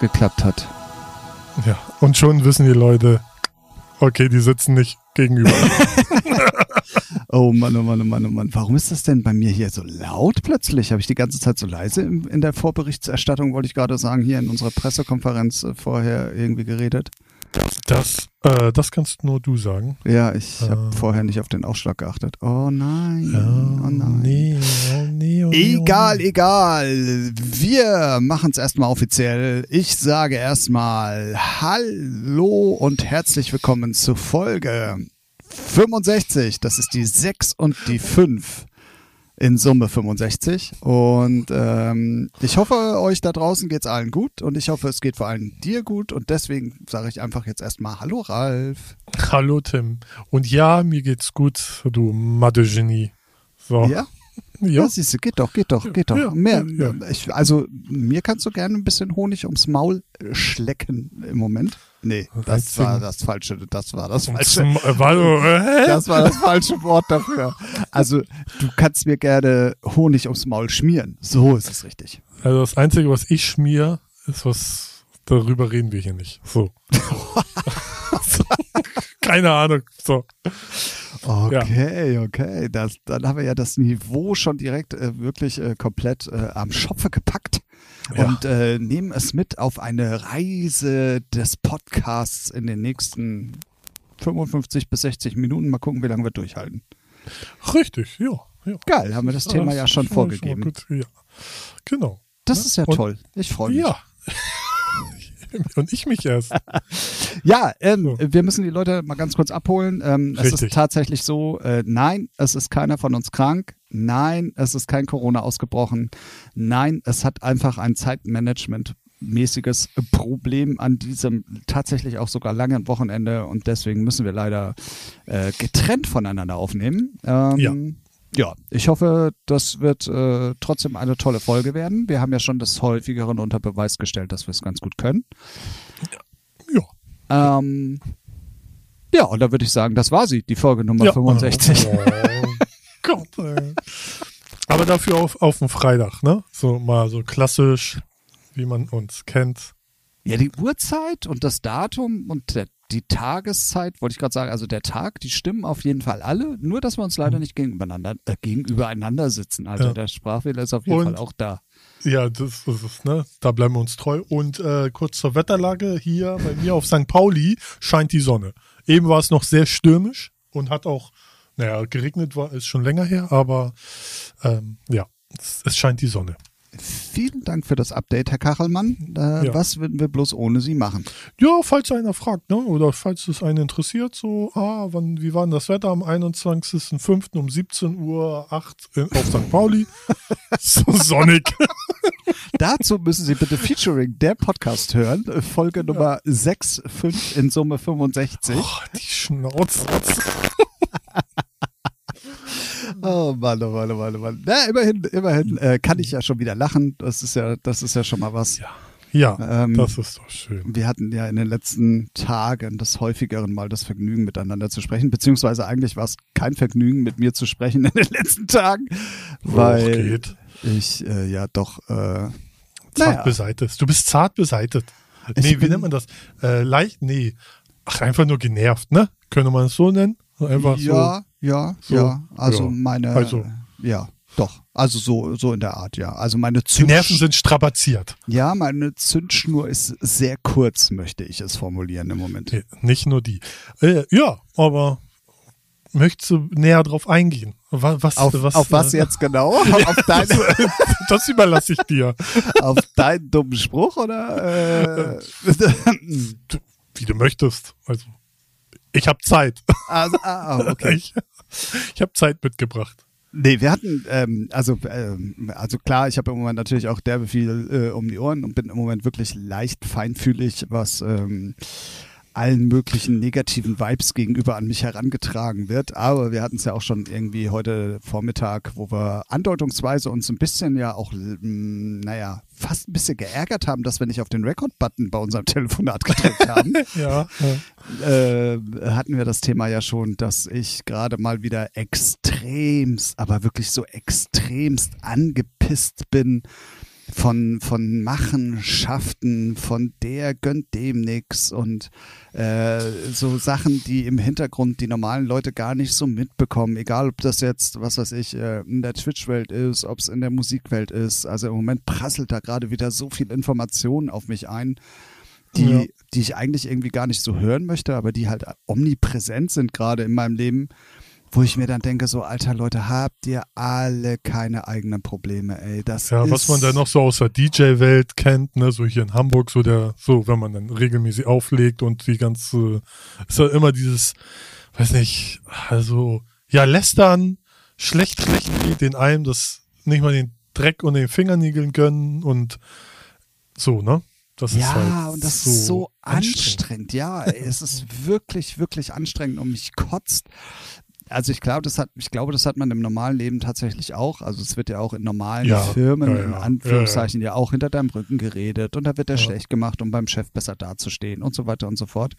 Geklappt hat. Ja, und schon wissen die Leute, okay, die sitzen nicht gegenüber. oh Mann, oh Mann, oh Mann, oh Mann. Warum ist das denn bei mir hier so laut plötzlich? Habe ich die ganze Zeit so leise in, in der Vorberichterstattung, wollte ich gerade sagen, hier in unserer Pressekonferenz äh, vorher irgendwie geredet? Das, äh, das kannst nur du sagen. Ja, ich habe äh. vorher nicht auf den Ausschlag geachtet. Oh nein. Oh, oh nein. Nee, oh nee, oh nee, egal, oh egal. Wir machen es erstmal offiziell. Ich sage erstmal Hallo und herzlich willkommen zur Folge 65. Das ist die 6 und die 5 in Summe 65. Und ähm, ich hoffe, euch da draußen geht's allen gut und ich hoffe, es geht vor allem dir gut. Und deswegen sage ich einfach jetzt erstmal Hallo Ralf. Hallo Tim. Und ja, mir geht's gut, du Mathe-Genie. So. Ja? Ja, ja siehst du, geht doch, geht doch, geht doch. Ja, Mehr, ja. Ich, also mir kannst du gerne ein bisschen Honig ums Maul schlecken im Moment. Nee, das war das falsche, das war das falsche. Äh, das war das falsche Wort dafür. Also, du kannst mir gerne Honig ums Maul schmieren. So ist es richtig. Also das einzige, was ich schmier, ist was darüber reden wir hier nicht. So. Keine Ahnung. So. Okay, ja. okay. Das, dann haben wir ja das Niveau schon direkt äh, wirklich äh, komplett äh, am Schopfe gepackt ja. und äh, nehmen es mit auf eine Reise des Podcasts in den nächsten 55 bis 60 Minuten. Mal gucken, wie lange wir durchhalten. Richtig, ja. ja. Geil, haben wir das Thema das ja schon vorgegeben. Schon gut, ja. Genau. Das ist ja und, toll. Ich freue mich. Ja. und ich mich erst. ja, ähm, so. wir müssen die Leute mal ganz kurz abholen. Ähm, es ist tatsächlich so, äh, nein, es ist keiner von uns krank. Nein, es ist kein Corona ausgebrochen. Nein, es hat einfach ein Zeitmanagement mäßiges Problem an diesem tatsächlich auch sogar langen Wochenende und deswegen müssen wir leider äh, getrennt voneinander aufnehmen. Ähm, ja. Ja, ich hoffe, das wird äh, trotzdem eine tolle Folge werden. Wir haben ja schon des Häufigeren unter Beweis gestellt, dass wir es ganz gut können. Ja. Ähm, ja, und da würde ich sagen, das war sie, die Folge Nummer ja. 65. Oh, Gott, ey. Aber dafür auf, auf dem Freitag, ne? So mal so klassisch, wie man uns kennt. Ja, die Uhrzeit und das Datum und der die Tageszeit, wollte ich gerade sagen, also der Tag, die stimmen auf jeden Fall alle, nur dass wir uns leider hm. nicht gegenübereinander, äh, gegenübereinander sitzen. Also ja. der Sprachfehler ist auf jeden Und, Fall auch da. Ja, das, das ist ne? Da bleiben wir uns treu. Und äh, kurz zur Wetterlage hier bei mir auf St. Pauli scheint die Sonne. Eben war es noch sehr stürmisch und hat auch, naja, geregnet war, ist schon länger her, aber ähm, ja, es, es scheint die Sonne. Vielen Dank für das Update, Herr Kachelmann. Äh, ja. Was würden wir bloß ohne Sie machen? Ja, falls einer fragt, ne? oder falls es einen interessiert, so, ah, wann, wie war denn das Wetter am 21.05. um 17 Uhr 8 in, auf St. Pauli? so sonnig. Dazu müssen Sie bitte Featuring der Podcast hören, Folge Nummer ja. 6, 5 in Summe 65. Oh, die Schnauze. Oh Mann, oh Mann, oh Mann, oh Mann. Na, immerhin, immerhin äh, kann ich ja schon wieder lachen. Das ist ja, das ist ja schon mal was. Ja. Ja, ähm, das ist doch schön. Wir hatten ja in den letzten Tagen das häufigeren Mal das Vergnügen, miteinander zu sprechen, beziehungsweise eigentlich war es kein Vergnügen, mit mir zu sprechen in den letzten Tagen, weil geht. ich äh, ja doch äh, zart naja. beseitet. Du bist zart beseitet. Nee, wie nennt man das? Äh, leicht? Nee. Ach, einfach nur genervt, ne? Könnte man es so nennen? Einfach ja, so. Ja, so, ja. Also ja. meine. Also. Ja, doch. Also so, so in der Art, ja. Also meine Zünd Die Nerven sind strapaziert. Ja, meine Zündschnur ist sehr kurz, möchte ich es formulieren im Moment. Ja, nicht nur die. Äh, ja, aber möchtest du näher drauf eingehen? Was, auf was, auf was äh, jetzt genau? auf deine das, überlasse ich dir. auf deinen dummen Spruch oder? Äh? Wie du möchtest. Also ich habe Zeit. Also, ah, ah okay. Ich, ich habe Zeit mitgebracht. Nee, wir hatten, ähm, also, ähm, also klar, ich habe im Moment natürlich auch derbe viel äh, um die Ohren und bin im Moment wirklich leicht feinfühlig, was ähm, allen möglichen negativen Vibes gegenüber an mich herangetragen wird. Aber wir hatten es ja auch schon irgendwie heute Vormittag, wo wir andeutungsweise uns ein bisschen ja auch, mm, naja, fast ein bisschen geärgert haben, dass wir nicht auf den Record-Button bei unserem Telefonat gedrückt haben. ja. Äh, hatten wir das Thema ja schon, dass ich gerade mal wieder extremst, aber wirklich so extremst angepisst bin von, von Machenschaften, von der gönnt dem nix und äh, so Sachen, die im Hintergrund die normalen Leute gar nicht so mitbekommen, egal ob das jetzt, was weiß ich, äh, in der Twitch-Welt ist, ob es in der Musikwelt ist. Also im Moment prasselt da gerade wieder so viel Information auf mich ein, die, ja. die ich eigentlich irgendwie gar nicht so hören möchte, aber die halt omnipräsent sind gerade in meinem Leben wo ich mir dann denke, so, alter Leute, habt ihr alle keine eigenen Probleme, ey. Das ja, was man dann noch so aus der DJ-Welt kennt, ne, so hier in Hamburg, so der, so, wenn man dann regelmäßig auflegt und die ganze, ist ja immer dieses, weiß nicht, also, ja, lästern, schlecht, schlecht geht den einem, das nicht mal den Dreck und den Fingernägeln gönnen und so, ne? Das ja, halt und das so ist so anstrengend. anstrengend. Ja, es ist wirklich, wirklich anstrengend und mich kotzt also ich glaube, das hat, ich glaube, das hat man im normalen Leben tatsächlich auch. Also es wird ja auch in normalen ja, Firmen, ja, in Anführungszeichen, ja, auch hinter deinem Rücken geredet und da wird er schlecht gemacht, um beim Chef besser dazustehen und so weiter und so fort.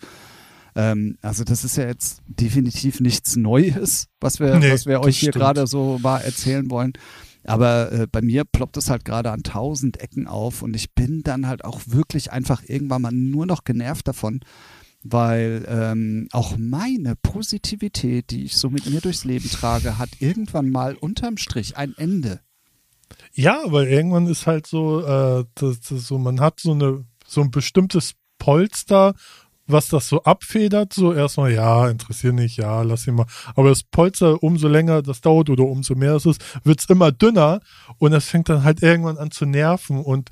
Ähm, also das ist ja jetzt definitiv nichts Neues, was wir, nee, was wir euch hier gerade so mal erzählen wollen. Aber äh, bei mir ploppt es halt gerade an tausend Ecken auf und ich bin dann halt auch wirklich einfach irgendwann mal nur noch genervt davon, weil ähm, auch meine Positivität, die ich so mit mir durchs Leben trage, hat irgendwann mal unterm Strich ein Ende. Ja, weil irgendwann ist halt so, äh, das, das so man hat so eine so ein bestimmtes Polster, was das so abfedert, so erstmal, ja, interessiert nicht, ja, lass ihn mal. Aber das Polster, umso länger das dauert oder umso mehr es ist, wird es immer dünner und das fängt dann halt irgendwann an zu nerven und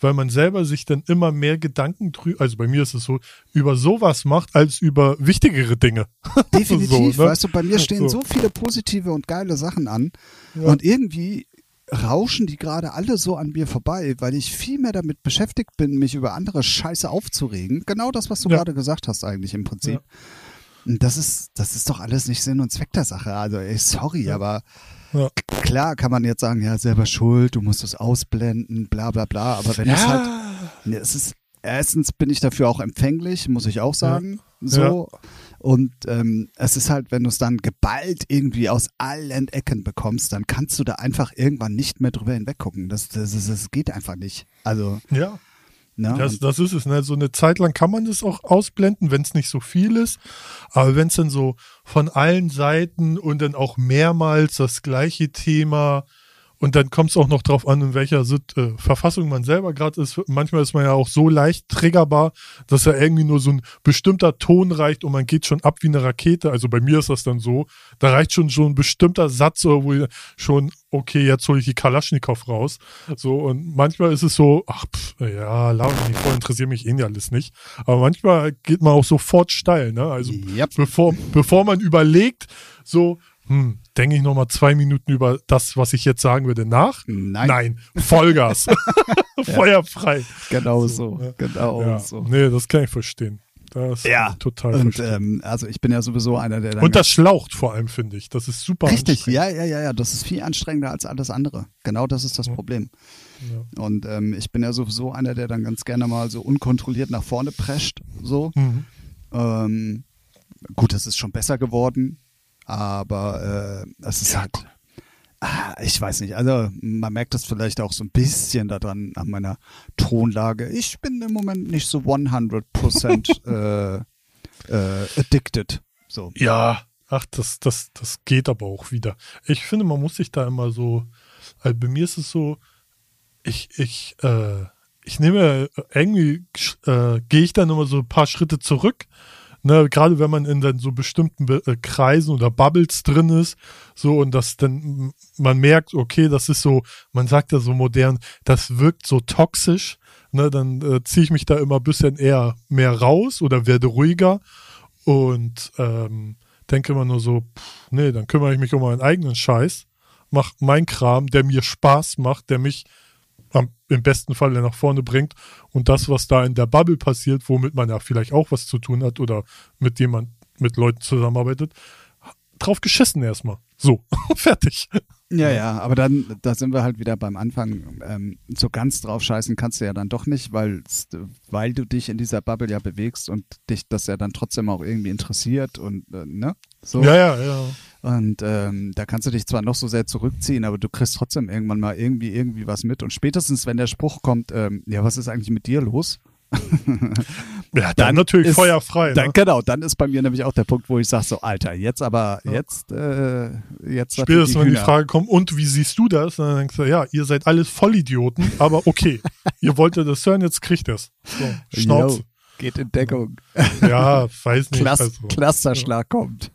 weil man selber sich dann immer mehr Gedanken drüber, also bei mir ist es so, über sowas macht, als über wichtigere Dinge. Definitiv, so, ne? weißt du, bei mir stehen so. so. viele positive und geile Sachen an ja. und irgendwie rauschen die gerade alle so an mir vorbei, weil ich viel mehr damit beschäftigt bin, mich über andere Scheiße aufzuregen. Genau das, was du ja. gerade gesagt hast eigentlich im Prinzip. Ja. Das ist, das ist doch alles nicht Sinn und Zweck der Sache. Also, ey, sorry, aber ja. Klar kann man jetzt sagen, ja, selber schuld, du musst es ausblenden, bla bla bla, aber wenn es halt, ne, es ist, erstens bin ich dafür auch empfänglich, muss ich auch sagen, so. Und ähm, es ist halt, wenn du es dann geballt irgendwie aus allen Ecken bekommst, dann kannst du da einfach irgendwann nicht mehr drüber hinweggucken. Das, das, das, das geht einfach nicht. Also. Ja. Ne? Das, das ist es. Ne? So eine Zeit lang kann man das auch ausblenden, wenn es nicht so viel ist. Aber wenn es dann so von allen Seiten und dann auch mehrmals das gleiche Thema und dann kommt es auch noch drauf an, in welcher äh, Verfassung man selber gerade ist. Manchmal ist man ja auch so leicht triggerbar, dass ja irgendwie nur so ein bestimmter Ton reicht und man geht schon ab wie eine Rakete. Also bei mir ist das dann so. Da reicht schon so ein bestimmter Satz, wo ich schon, okay, jetzt hole ich die Kalaschnikow raus. So, und manchmal ist es so, ach, pff, ja, mich vor, interessiert mich eh alles nicht. Aber manchmal geht man auch sofort steil, ne? Also yep. bevor, bevor man überlegt, so, hm, denke ich nochmal zwei Minuten über das, was ich jetzt sagen würde, nach? Nein. Nein. Vollgas. Feuerfrei. Genau so. so. Genau ja. so. Nee, das kann ich verstehen. Das ja, total und ähm, also ich bin ja sowieso einer, der Und das schlaucht vor allem, finde ich. Das ist super Richtig, ja, ja, ja, ja. Das ist viel anstrengender als alles andere. Genau das ist das ja. Problem. Ja. Und ähm, ich bin ja sowieso einer, der dann ganz gerne mal so unkontrolliert nach vorne prescht. So. Mhm. Ähm, gut, das ist schon besser geworden. Aber äh, es ist halt, ah, ich weiß nicht, also man merkt das vielleicht auch so ein bisschen daran an meiner Tonlage. Ich bin im Moment nicht so 100% äh, äh, addicted. So. Ja, ach, das, das, das geht aber auch wieder. Ich finde, man muss sich da immer so, also bei mir ist es so, ich, ich, äh, ich nehme irgendwie, äh, gehe ich dann immer so ein paar Schritte zurück ne, gerade wenn man in dann so bestimmten äh, Kreisen oder Bubbles drin ist, so und das dann man merkt, okay, das ist so, man sagt ja so modern, das wirkt so toxisch, ne, dann äh, ziehe ich mich da immer ein bisschen eher mehr raus oder werde ruhiger. Und ähm, denke immer nur so, pff, nee, dann kümmere ich mich um meinen eigenen Scheiß, mach mein Kram, der mir Spaß macht, der mich im besten Fall nach vorne bringt und das, was da in der Bubble passiert, womit man ja vielleicht auch was zu tun hat oder mit dem man mit Leuten zusammenarbeitet, drauf geschissen erstmal. So, fertig. Ja, ja, aber dann, da sind wir halt wieder beim Anfang. Ähm, so ganz drauf scheißen kannst du ja dann doch nicht, weil, weil du dich in dieser Bubble ja bewegst und dich das ja dann trotzdem auch irgendwie interessiert und, äh, ne? So. Ja, ja, ja. Und ähm, da kannst du dich zwar noch so sehr zurückziehen, aber du kriegst trotzdem irgendwann mal irgendwie irgendwie was mit. Und spätestens, wenn der Spruch kommt, ähm, ja, was ist eigentlich mit dir los? ja, dann, dann natürlich ist, feuerfrei. Dann, ne? Genau, dann ist bei mir nämlich auch der Punkt, wo ich sage so, Alter, jetzt aber, ja. jetzt, äh, jetzt. Spätestens, die wenn die Frage kommt, und wie siehst du das? Und dann denkst du, ja, ihr seid alles Vollidioten, aber okay, ihr wolltet das hören, jetzt kriegt es. So, Schnauze. Geht in Deckung. Ja, weiß nicht. Klass, also. Clusterschlag kommt.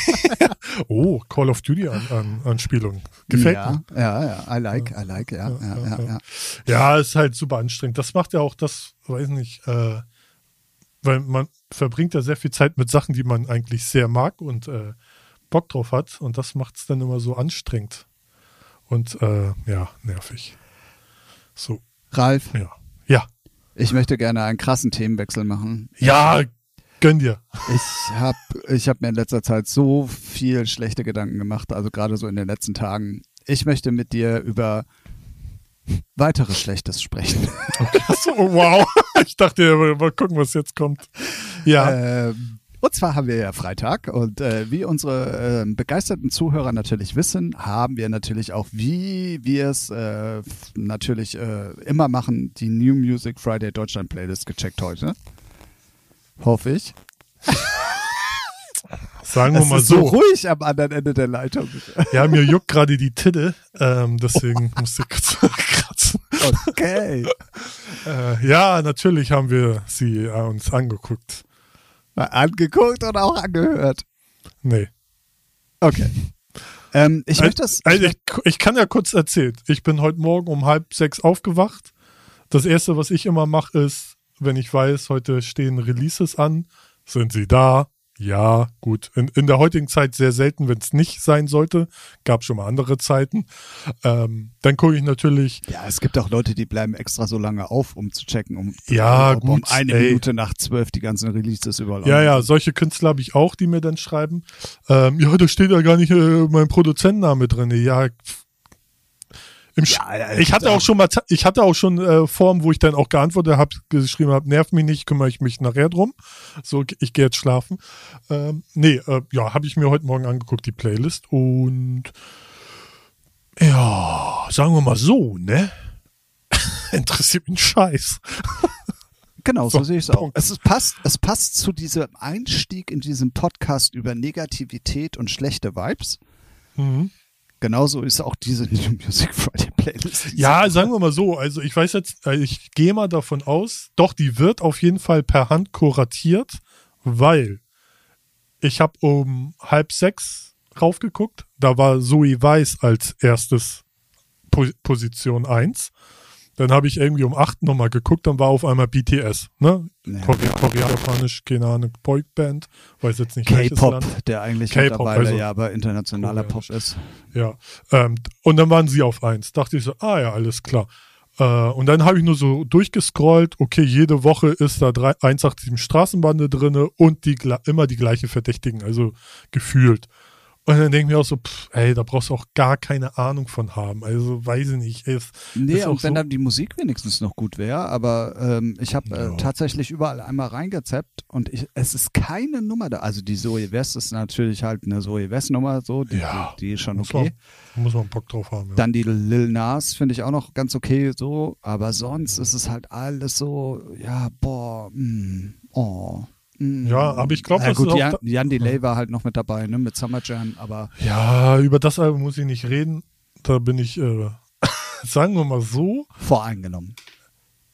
oh, Call of Duty an, an, Anspielung. Gefällt ja, mir. Ja, ja, I like, I like, ja, ja, ja, ja. Ja, ist halt super anstrengend. Das macht ja auch das, weiß nicht, äh, weil man verbringt ja sehr viel Zeit mit Sachen, die man eigentlich sehr mag und äh, Bock drauf hat. Und das macht es dann immer so anstrengend. Und äh, ja, nervig. So. Ralf. Ja. Ich möchte gerne einen krassen Themenwechsel machen. Ja, gönn dir. Ich habe ich hab mir in letzter Zeit so viel schlechte Gedanken gemacht, also gerade so in den letzten Tagen. Ich möchte mit dir über weiteres Schlechtes sprechen. Okay. So, wow. Ich dachte, mal gucken, was jetzt kommt. Ja. Ähm, und zwar haben wir ja Freitag und äh, wie unsere äh, begeisterten Zuhörer natürlich wissen, haben wir natürlich auch, wie wir es äh, natürlich äh, immer machen, die New Music Friday Deutschland Playlist gecheckt heute. Hoffe ich. Sagen wir es mal ist so. so ruhig am anderen Ende der Leitung. Ja, mir juckt gerade die Titte, ähm, deswegen musste ich kurz kratzen. Okay. äh, ja, natürlich haben wir sie äh, uns angeguckt. Angeguckt oder auch angehört? Nee. Okay. Ähm, ich möchte das. Also ich, ich kann ja kurz erzählen. Ich bin heute Morgen um halb sechs aufgewacht. Das erste, was ich immer mache, ist, wenn ich weiß, heute stehen Releases an, sind sie da, ja, gut. In, in der heutigen Zeit sehr selten, wenn es nicht sein sollte. Gab schon mal andere Zeiten. Ähm, dann gucke ich natürlich. Ja, es gibt auch Leute, die bleiben extra so lange auf, um zu checken, um, ja, um, gut, um eine ey. Minute nach zwölf die ganzen Releases überall. Ja, ja, solche Künstler habe ich auch, die mir dann schreiben. Ähm, ja, da steht ja gar nicht äh, mein Produzentenname drin. Ja, ja, ich hatte auch schon mal, ich hatte auch schon äh, Formen, wo ich dann auch geantwortet habe, geschrieben habe, nerv mich nicht, kümmere ich mich nachher drum. So, ich gehe jetzt schlafen. Ähm, nee, äh, ja, habe ich mir heute Morgen angeguckt, die Playlist. Und ja, sagen wir mal so, ne? Interessiert mich ein Scheiß. Genau, so, so sehe ich es auch. Es passt, es passt zu diesem Einstieg in diesem Podcast über Negativität und schlechte Vibes. Mhm. Genauso ist auch diese New Music Friday Playlist. Ja, sagen wir mal so. Also ich weiß jetzt, äh, ich gehe mal davon aus, doch, die wird auf jeden Fall per Hand kuratiert, weil ich habe um halb sechs raufgeguckt. Da war Zoe Weiß als erstes Position eins. Dann habe ich irgendwie um 8 nochmal geguckt, dann war auf einmal BTS, ne? Ja. Korea, Japanisch, keine Ahnung, Boyband, weiß jetzt nicht K-Pop, der eigentlich mittlerweile also, ja aber internationaler Pop ist. Ja, ähm, und dann waren sie auf 1. Dachte ich so, ah ja, alles klar. Äh, und dann habe ich nur so durchgescrollt, okay, jede Woche ist da 187 Straßenbande drinne und die, immer die gleichen Verdächtigen, also gefühlt. Und dann denke ich mir auch so, pff, ey, da brauchst du auch gar keine Ahnung von haben. Also weiß ich nicht. Ey, nee, und wenn so dann die Musik wenigstens noch gut wäre, aber ähm, ich habe äh, ja. tatsächlich überall einmal reingezappt und ich, es ist keine Nummer da. Also die Zoe West ist natürlich halt eine Zoe West Nummer, so, die, ja. die, die ist schon okay. Muss man, muss man Bock drauf haben. Ja. Dann die Lil Nas finde ich auch noch ganz okay, so, aber sonst ist es halt alles so, ja, boah, mh, mm, oh. Mm. Ja, aber ich glaube, ja, das gut, ist Jan, Jan Delay war halt noch mit dabei, ne, mit Summer Jam, aber. Ja, über das Album muss ich nicht reden. Da bin ich, äh, sagen wir mal so. Voreingenommen.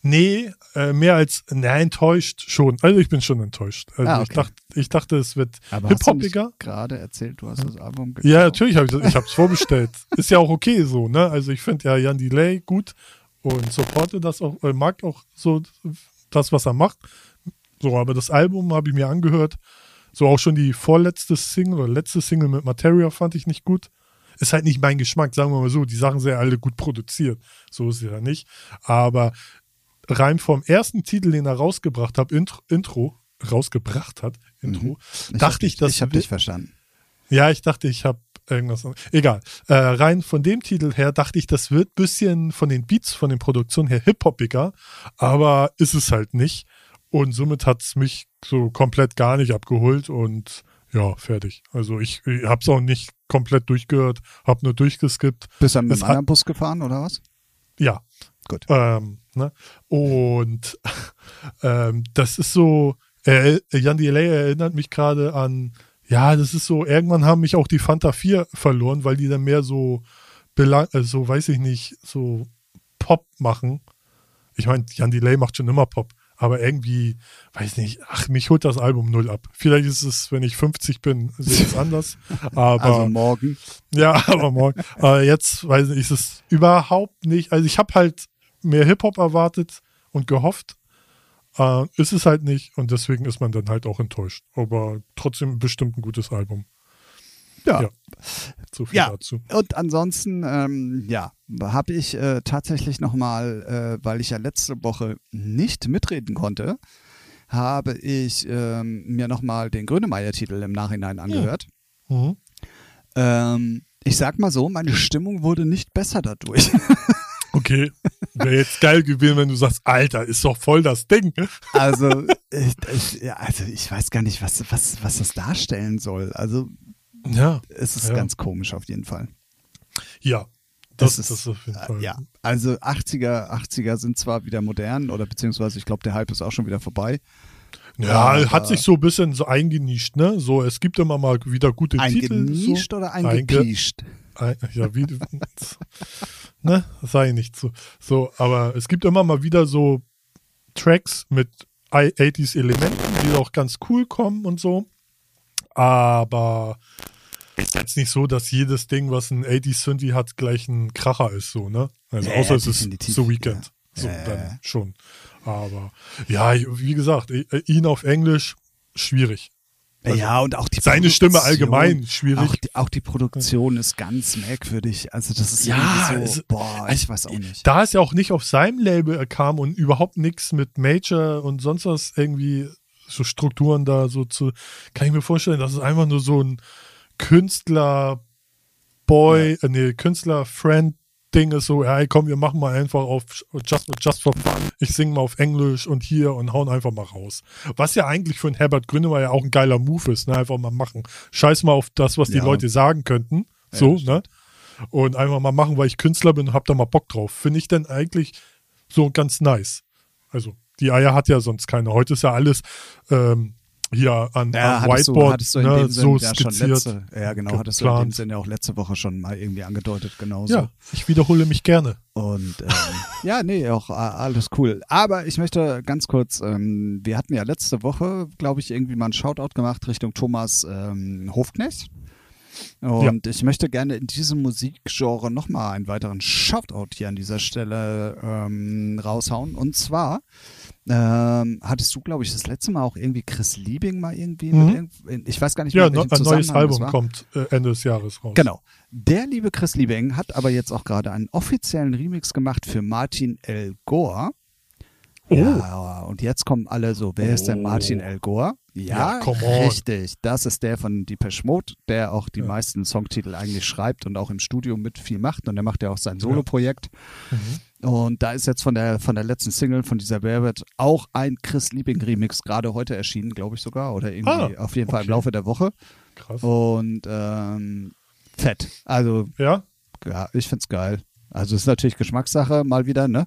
Nee, äh, mehr als, ne, enttäuscht schon. Also ich bin schon enttäuscht. Also ah, okay. ich, dachte, ich dachte, es wird hip-hopiger. gerade erzählt, du hast das Album gekauft. Ja, natürlich habe ich es vorbestellt. Ist ja auch okay so, ne? Also ich finde ja Jan Delay gut und supporte das auch, äh, mag auch so das, was er macht. So, aber das Album habe ich mir angehört. So auch schon die vorletzte Single oder letzte Single mit Materia fand ich nicht gut. Ist halt nicht mein Geschmack, sagen wir mal so. Die Sachen sind ja alle gut produziert. So ist es ja nicht. Aber rein vom ersten Titel, den er rausgebracht hat, Intro, Intro rausgebracht hat, Intro, mhm. dachte ich, dass. Ich habe dich verstanden. Ja, ich dachte, ich habe irgendwas. Egal. Äh, rein von dem Titel her dachte ich, das wird ein bisschen von den Beats, von den Produktionen her hip-hopiger, aber ist es halt nicht. Und somit hat es mich so komplett gar nicht abgeholt. Und ja, fertig. Also ich, ich habe es auch nicht komplett durchgehört, habe nur durchgeskippt. Bist du mit einem anderen Bus gefahren oder was? Ja. Gut. Ähm, ne? Und ähm, das ist so, äh, Jan Delay erinnert mich gerade an, ja, das ist so, irgendwann haben mich auch die Fanta 4 verloren, weil die dann mehr so, belang äh, so weiß ich nicht, so Pop machen. Ich meine, Jan Delay macht schon immer Pop, aber irgendwie, weiß nicht, ach, mich holt das Album null ab. Vielleicht ist es, wenn ich 50 bin, sehe es anders. Aber, also morgen. Ja, aber morgen. aber jetzt, weiß ich, ist es überhaupt nicht. Also ich habe halt mehr Hip-Hop erwartet und gehofft. Äh, ist es halt nicht und deswegen ist man dann halt auch enttäuscht. Aber trotzdem bestimmt ein gutes Album. Ja. ja. So viel ja. dazu. Und ansonsten, ähm, ja, habe ich äh, tatsächlich nochmal, äh, weil ich ja letzte Woche nicht mitreden konnte, habe ich ähm, mir nochmal den Grönemeyer-Titel im Nachhinein angehört. Mhm. Ähm, ich sag mal so, meine Stimmung wurde nicht besser dadurch. Okay, wäre jetzt geil gewesen, wenn du sagst, Alter, ist doch voll das Ding. Also ich, ich, also ich weiß gar nicht, was, was, was das darstellen soll. Also ja, es ist ja. ganz komisch auf jeden Fall. Ja, das, das, ist, das auf jeden Fall. Ja, also 80er, 80er sind zwar wieder modern oder beziehungsweise ich glaube, der Hype ist auch schon wieder vorbei. Ja, Aber hat sich so ein bisschen so eingenischt, ne? So, es gibt immer mal wieder gute eingenischt Titel. Eingenischt so. oder eingepiescht? Ein, ja, wie, ne? Ich nicht so. So, aber es gibt immer mal wieder so Tracks mit 80s Elementen, die auch ganz cool kommen und so. Aber ist jetzt nicht so, dass jedes Ding, was ein 80s Synthi hat, gleich ein Kracher ist, so, ne? Also, ja, außer es ist The Weekend. Ja. So, ja, dann schon. Aber, ja, wie gesagt, ihn auf Englisch, schwierig. Also ja, und auch die Seine Stimme allgemein schwierig. Auch die, auch die, Produktion ist ganz merkwürdig. Also das ist ja so, es, boah, ich weiß auch nicht. Da es ja auch nicht auf seinem Label kam und überhaupt nichts mit Major und sonst was irgendwie so Strukturen da so zu, kann ich mir vorstellen, dass es einfach nur so ein Künstler Boy, ja. äh, nee, Künstler Friend Ding ist so, hey, komm, wir machen mal einfach auf Just, just for Fun. Ich singe mal auf Englisch und hier und hauen einfach mal raus. Was ja eigentlich für einen Herbert Grünemeyer auch ein geiler Move ist, ne? Einfach mal machen. Scheiß mal auf das, was die Leute sagen könnten. So, ja, ne? Und einfach mal machen, weil ich Künstler bin und hab da mal Bock drauf. Finde ich denn eigentlich so ganz nice. Also, die Eier hat ja sonst keine. Heute ist ja alles ähm, hier an, ja, an Whiteboard du, du ne, so ja, skizziert. Letzte, ja, genau, geplant. hattest du in dem Sinne auch letzte Woche schon mal irgendwie angedeutet, genauso. Ja, ich wiederhole mich gerne. Und ähm, ja, nee, auch alles cool. Aber ich möchte ganz kurz, ähm, wir hatten ja letzte Woche, glaube ich, irgendwie mal einen Shoutout gemacht Richtung Thomas ähm, Hofknecht. Und ja. ich möchte gerne in diesem Musikgenre nochmal einen weiteren Shoutout hier an dieser Stelle ähm, raushauen. Und zwar ähm, hattest du, glaube ich, das letzte Mal auch irgendwie Chris Liebing mal irgendwie mhm. mit, ich weiß gar nicht mehr, Ja, ein neues Album kommt äh, Ende des Jahres raus. Genau. Der liebe Chris Liebing hat aber jetzt auch gerade einen offiziellen Remix gemacht für Martin L. Gore. Oh. Ja, und jetzt kommen alle so, wer oh. ist denn Martin L. Gore? Ja, ja richtig. Das ist der von Depeche Mode, der auch die ja. meisten Songtitel eigentlich schreibt und auch im Studio mit viel macht. Und der macht ja auch sein Solo-Projekt. Ja. Mhm. Und da ist jetzt von der, von der letzten Single von dieser Velvet auch ein Chris Liebing Remix gerade heute erschienen, glaube ich sogar. Oder irgendwie ah, auf jeden Fall im Laufe der Woche. Krass. Und ähm, fett. Also, ja, ja ich find's geil. Also ist natürlich Geschmackssache mal wieder, ne?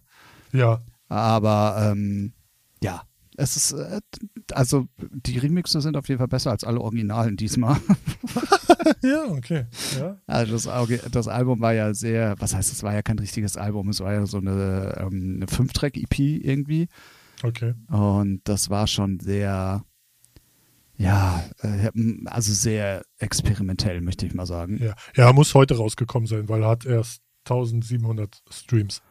Ja. Aber ähm, ja, es ist, äh, also die Remixe sind auf jeden Fall besser als alle Originalen diesmal. ja, okay. Ja. Also das, das, Album war ja sehr, was heißt, es war ja kein richtiges Album, es war ja so eine, ähm, eine Fünf-Track-EP irgendwie. Okay. Und das war schon sehr, ja, äh, also sehr experimentell, möchte ich mal sagen. Ja, ja muss heute rausgekommen sein, weil er hat erst 1700 Streams.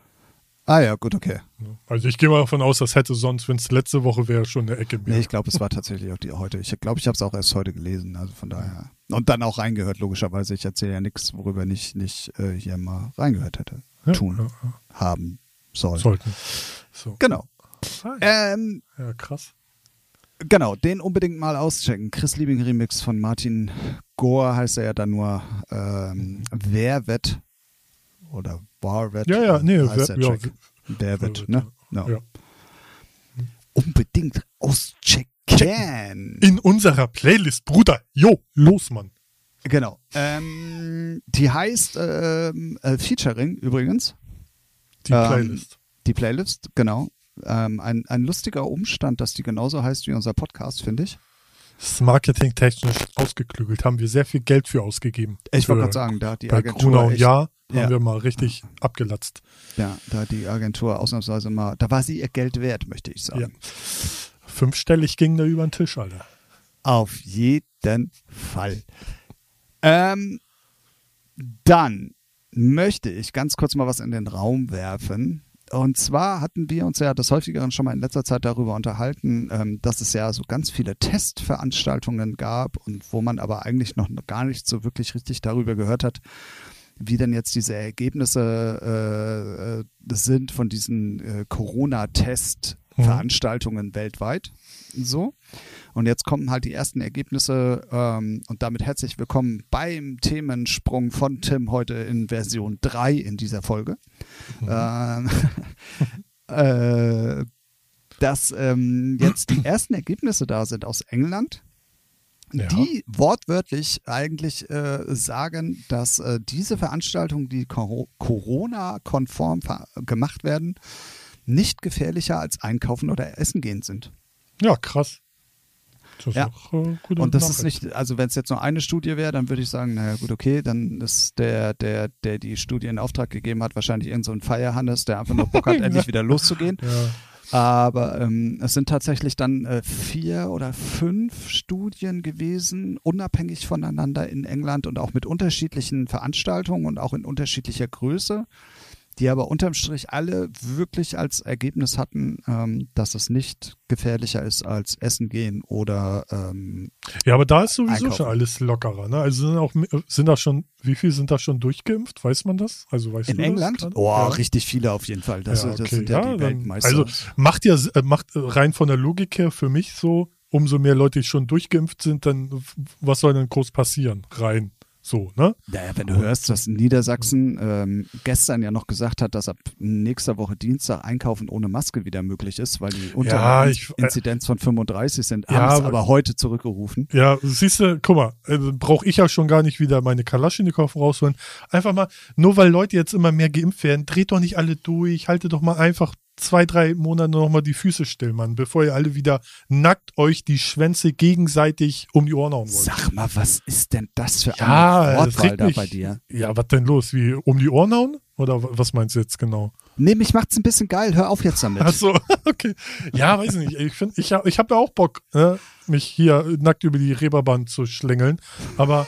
Ah ja, gut, okay. Also ich gehe mal davon aus, das hätte sonst, wenn es letzte Woche wäre, schon eine Ecke mehr. Nee, ich glaube, es war tatsächlich auch die heute. Ich glaube, ich habe es auch erst heute gelesen, also von daher. Und dann auch reingehört, logischerweise. Ich erzähle ja nichts, worüber ich nicht äh, hier mal reingehört hätte. Ja, tun, ja, ja. haben sollen. Sollten. So. Genau. Ah, ähm, ja, krass. Genau, den unbedingt mal auschecken. Chris Liebing Remix von Martin Gore heißt er ja dann nur ähm, Wer wett oder Warvet. Ja, ja, nee, wer, ja, Warvet, ne? No. Ja. Unbedingt auschecken. In unserer Playlist, Bruder. Jo, los, Mann. Genau. Ähm, die heißt ähm, äh, Featuring übrigens. Die ähm, Playlist. Ähm, die Playlist, genau. Ähm, ein, ein lustiger Umstand, dass die genauso heißt wie unser Podcast, finde ich. Das ist marketingtechnisch ausgeklügelt, haben wir sehr viel Geld für ausgegeben. Ich wollte gerade sagen, da hat die bei Agentur. Grunau, echt, ja, ja, haben wir mal richtig abgelatzt. Ja, da hat die Agentur ausnahmsweise mal, da war sie ihr Geld wert, möchte ich sagen. Ja. Fünfstellig ging da über den Tisch, Alter. Auf jeden Fall. Ähm, dann möchte ich ganz kurz mal was in den Raum werfen. Und zwar hatten wir uns ja das häufigeren schon mal in letzter Zeit darüber unterhalten, ähm, dass es ja so ganz viele Testveranstaltungen gab und wo man aber eigentlich noch gar nicht so wirklich richtig darüber gehört hat, wie denn jetzt diese Ergebnisse äh, äh sind von diesen äh, Corona-Test-Veranstaltungen mhm. weltweit. So. Und jetzt kommen halt die ersten Ergebnisse ähm, und damit herzlich willkommen beim Themensprung von Tim heute in Version 3 in dieser Folge. Mhm. Äh, äh, dass ähm, jetzt die ersten Ergebnisse da sind aus England. Ja. die wortwörtlich eigentlich äh, sagen, dass äh, diese Veranstaltungen, die Corona-konform gemacht werden, nicht gefährlicher als einkaufen oder essen gehen sind. Ja, krass. Das ja. Äh, und das ist nicht, also wenn es jetzt nur eine Studie wäre, dann würde ich sagen, naja gut, okay, dann ist der, der, der die Studie in Auftrag gegeben hat, wahrscheinlich irgend so ein Feierhannes, der einfach nur Bock hat, endlich wieder loszugehen. Ja. Aber ähm, es sind tatsächlich dann äh, vier oder fünf Studien gewesen, unabhängig voneinander in England und auch mit unterschiedlichen Veranstaltungen und auch in unterschiedlicher Größe die aber unterm Strich alle wirklich als Ergebnis hatten, ähm, dass es nicht gefährlicher ist als Essen gehen oder ähm, Ja, aber da ist sowieso einkaufen. schon alles lockerer. Ne? Also sind auch sind da schon, wie viele sind da schon durchgeimpft? Weiß man das? Also weißt In du England? Das oh, ja. richtig viele auf jeden Fall. Das, ja, okay. das sind ja, ja die Weltmeister. Also macht ja äh, macht rein von der Logik her für mich so, umso mehr Leute schon durchgeimpft sind, dann was soll denn groß passieren? Rein. So, ne? Naja, wenn du und, hörst, dass Niedersachsen ähm, gestern ja noch gesagt hat, dass ab nächster Woche Dienstag Einkaufen ohne Maske wieder möglich ist, weil die unter ja, ich, äh, Inzidenz von 35 sind, haben ja, es aber heute zurückgerufen. Ja, siehst du, guck mal, äh, brauche ich ja schon gar nicht wieder meine Kalaschnikow rausholen. Einfach mal, nur weil Leute jetzt immer mehr geimpft werden, dreht doch nicht alle durch, haltet doch mal einfach zwei, drei Monate nochmal die Füße still, Mann, bevor ihr alle wieder nackt euch die Schwänze gegenseitig um die Ohren hauen wollt. Sag mal, was ist denn das für ja, eine Wortwahl da bei dir? Ja, was denn los? Wie, um die Ohren hauen? Oder was meinst du jetzt genau? Nee, mich macht's ein bisschen geil. Hör auf jetzt damit. Ach so, okay. Ja, weiß nicht. Ich finde, ich, ich habe ja auch Bock, ne, mich hier nackt über die Reeperbahn zu schlängeln. Aber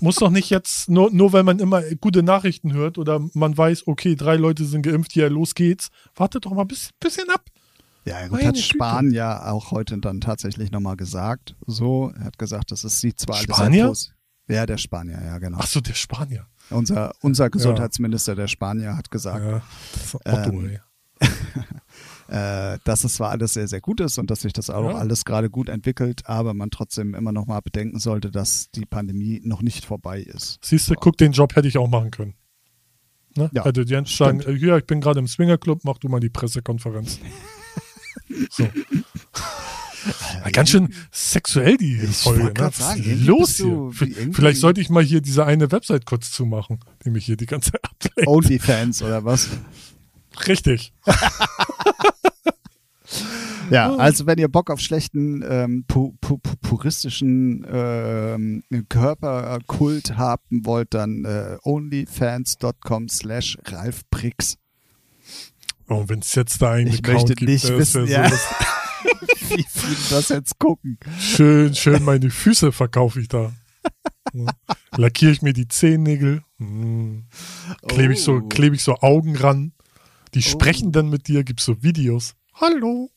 muss doch nicht jetzt, nur, nur weil man immer gute Nachrichten hört oder man weiß, okay, drei Leute sind geimpft, ja, los geht's. Wartet doch mal ein bisschen, bisschen ab. Ja, gut, hat Spahn ja auch heute dann tatsächlich nochmal gesagt. So, er hat gesagt, das ist, sieht zwar alles Spanier? Ja, der Spanier, ja, genau. Ach so, der Spanier. Unser, unser Gesundheitsminister, ja. der Spanier, hat gesagt, ja, das ist Otto, ähm, äh, dass es zwar alles sehr, sehr gut ist und dass sich das auch ja. alles gerade gut entwickelt, aber man trotzdem immer noch mal bedenken sollte, dass die Pandemie noch nicht vorbei ist. Siehst du, guck, den Job hätte ich auch machen können. Ne? Ja, Hätte Jens sagen, äh, ja, ich bin gerade im Swingerclub, mach du mal die Pressekonferenz. so. Ja, ganz schön sexuell die ich Folge. Ne? Was sagen, ist los hier? Vielleicht sollte ich mal hier diese eine Website kurz zumachen, die mich hier die ganze Zeit ablenkt. Onlyfans oder was? Richtig. ja, also wenn ihr Bock auf schlechten ähm, pu pu puristischen ähm, Körperkult haben wollt, dann äh, onlyfans.com slash ralfbrix. Oh, wenn es jetzt da einen ich Account möchte gibt, nicht wissen, ja. so wie viele das jetzt gucken. Schön, schön meine Füße verkaufe ich da. Lackiere ich mir die Zehennägel, hm. klebe ich, so, oh. kleb ich so Augen ran. Die oh. sprechen dann mit dir, gibst so Videos. Hallo.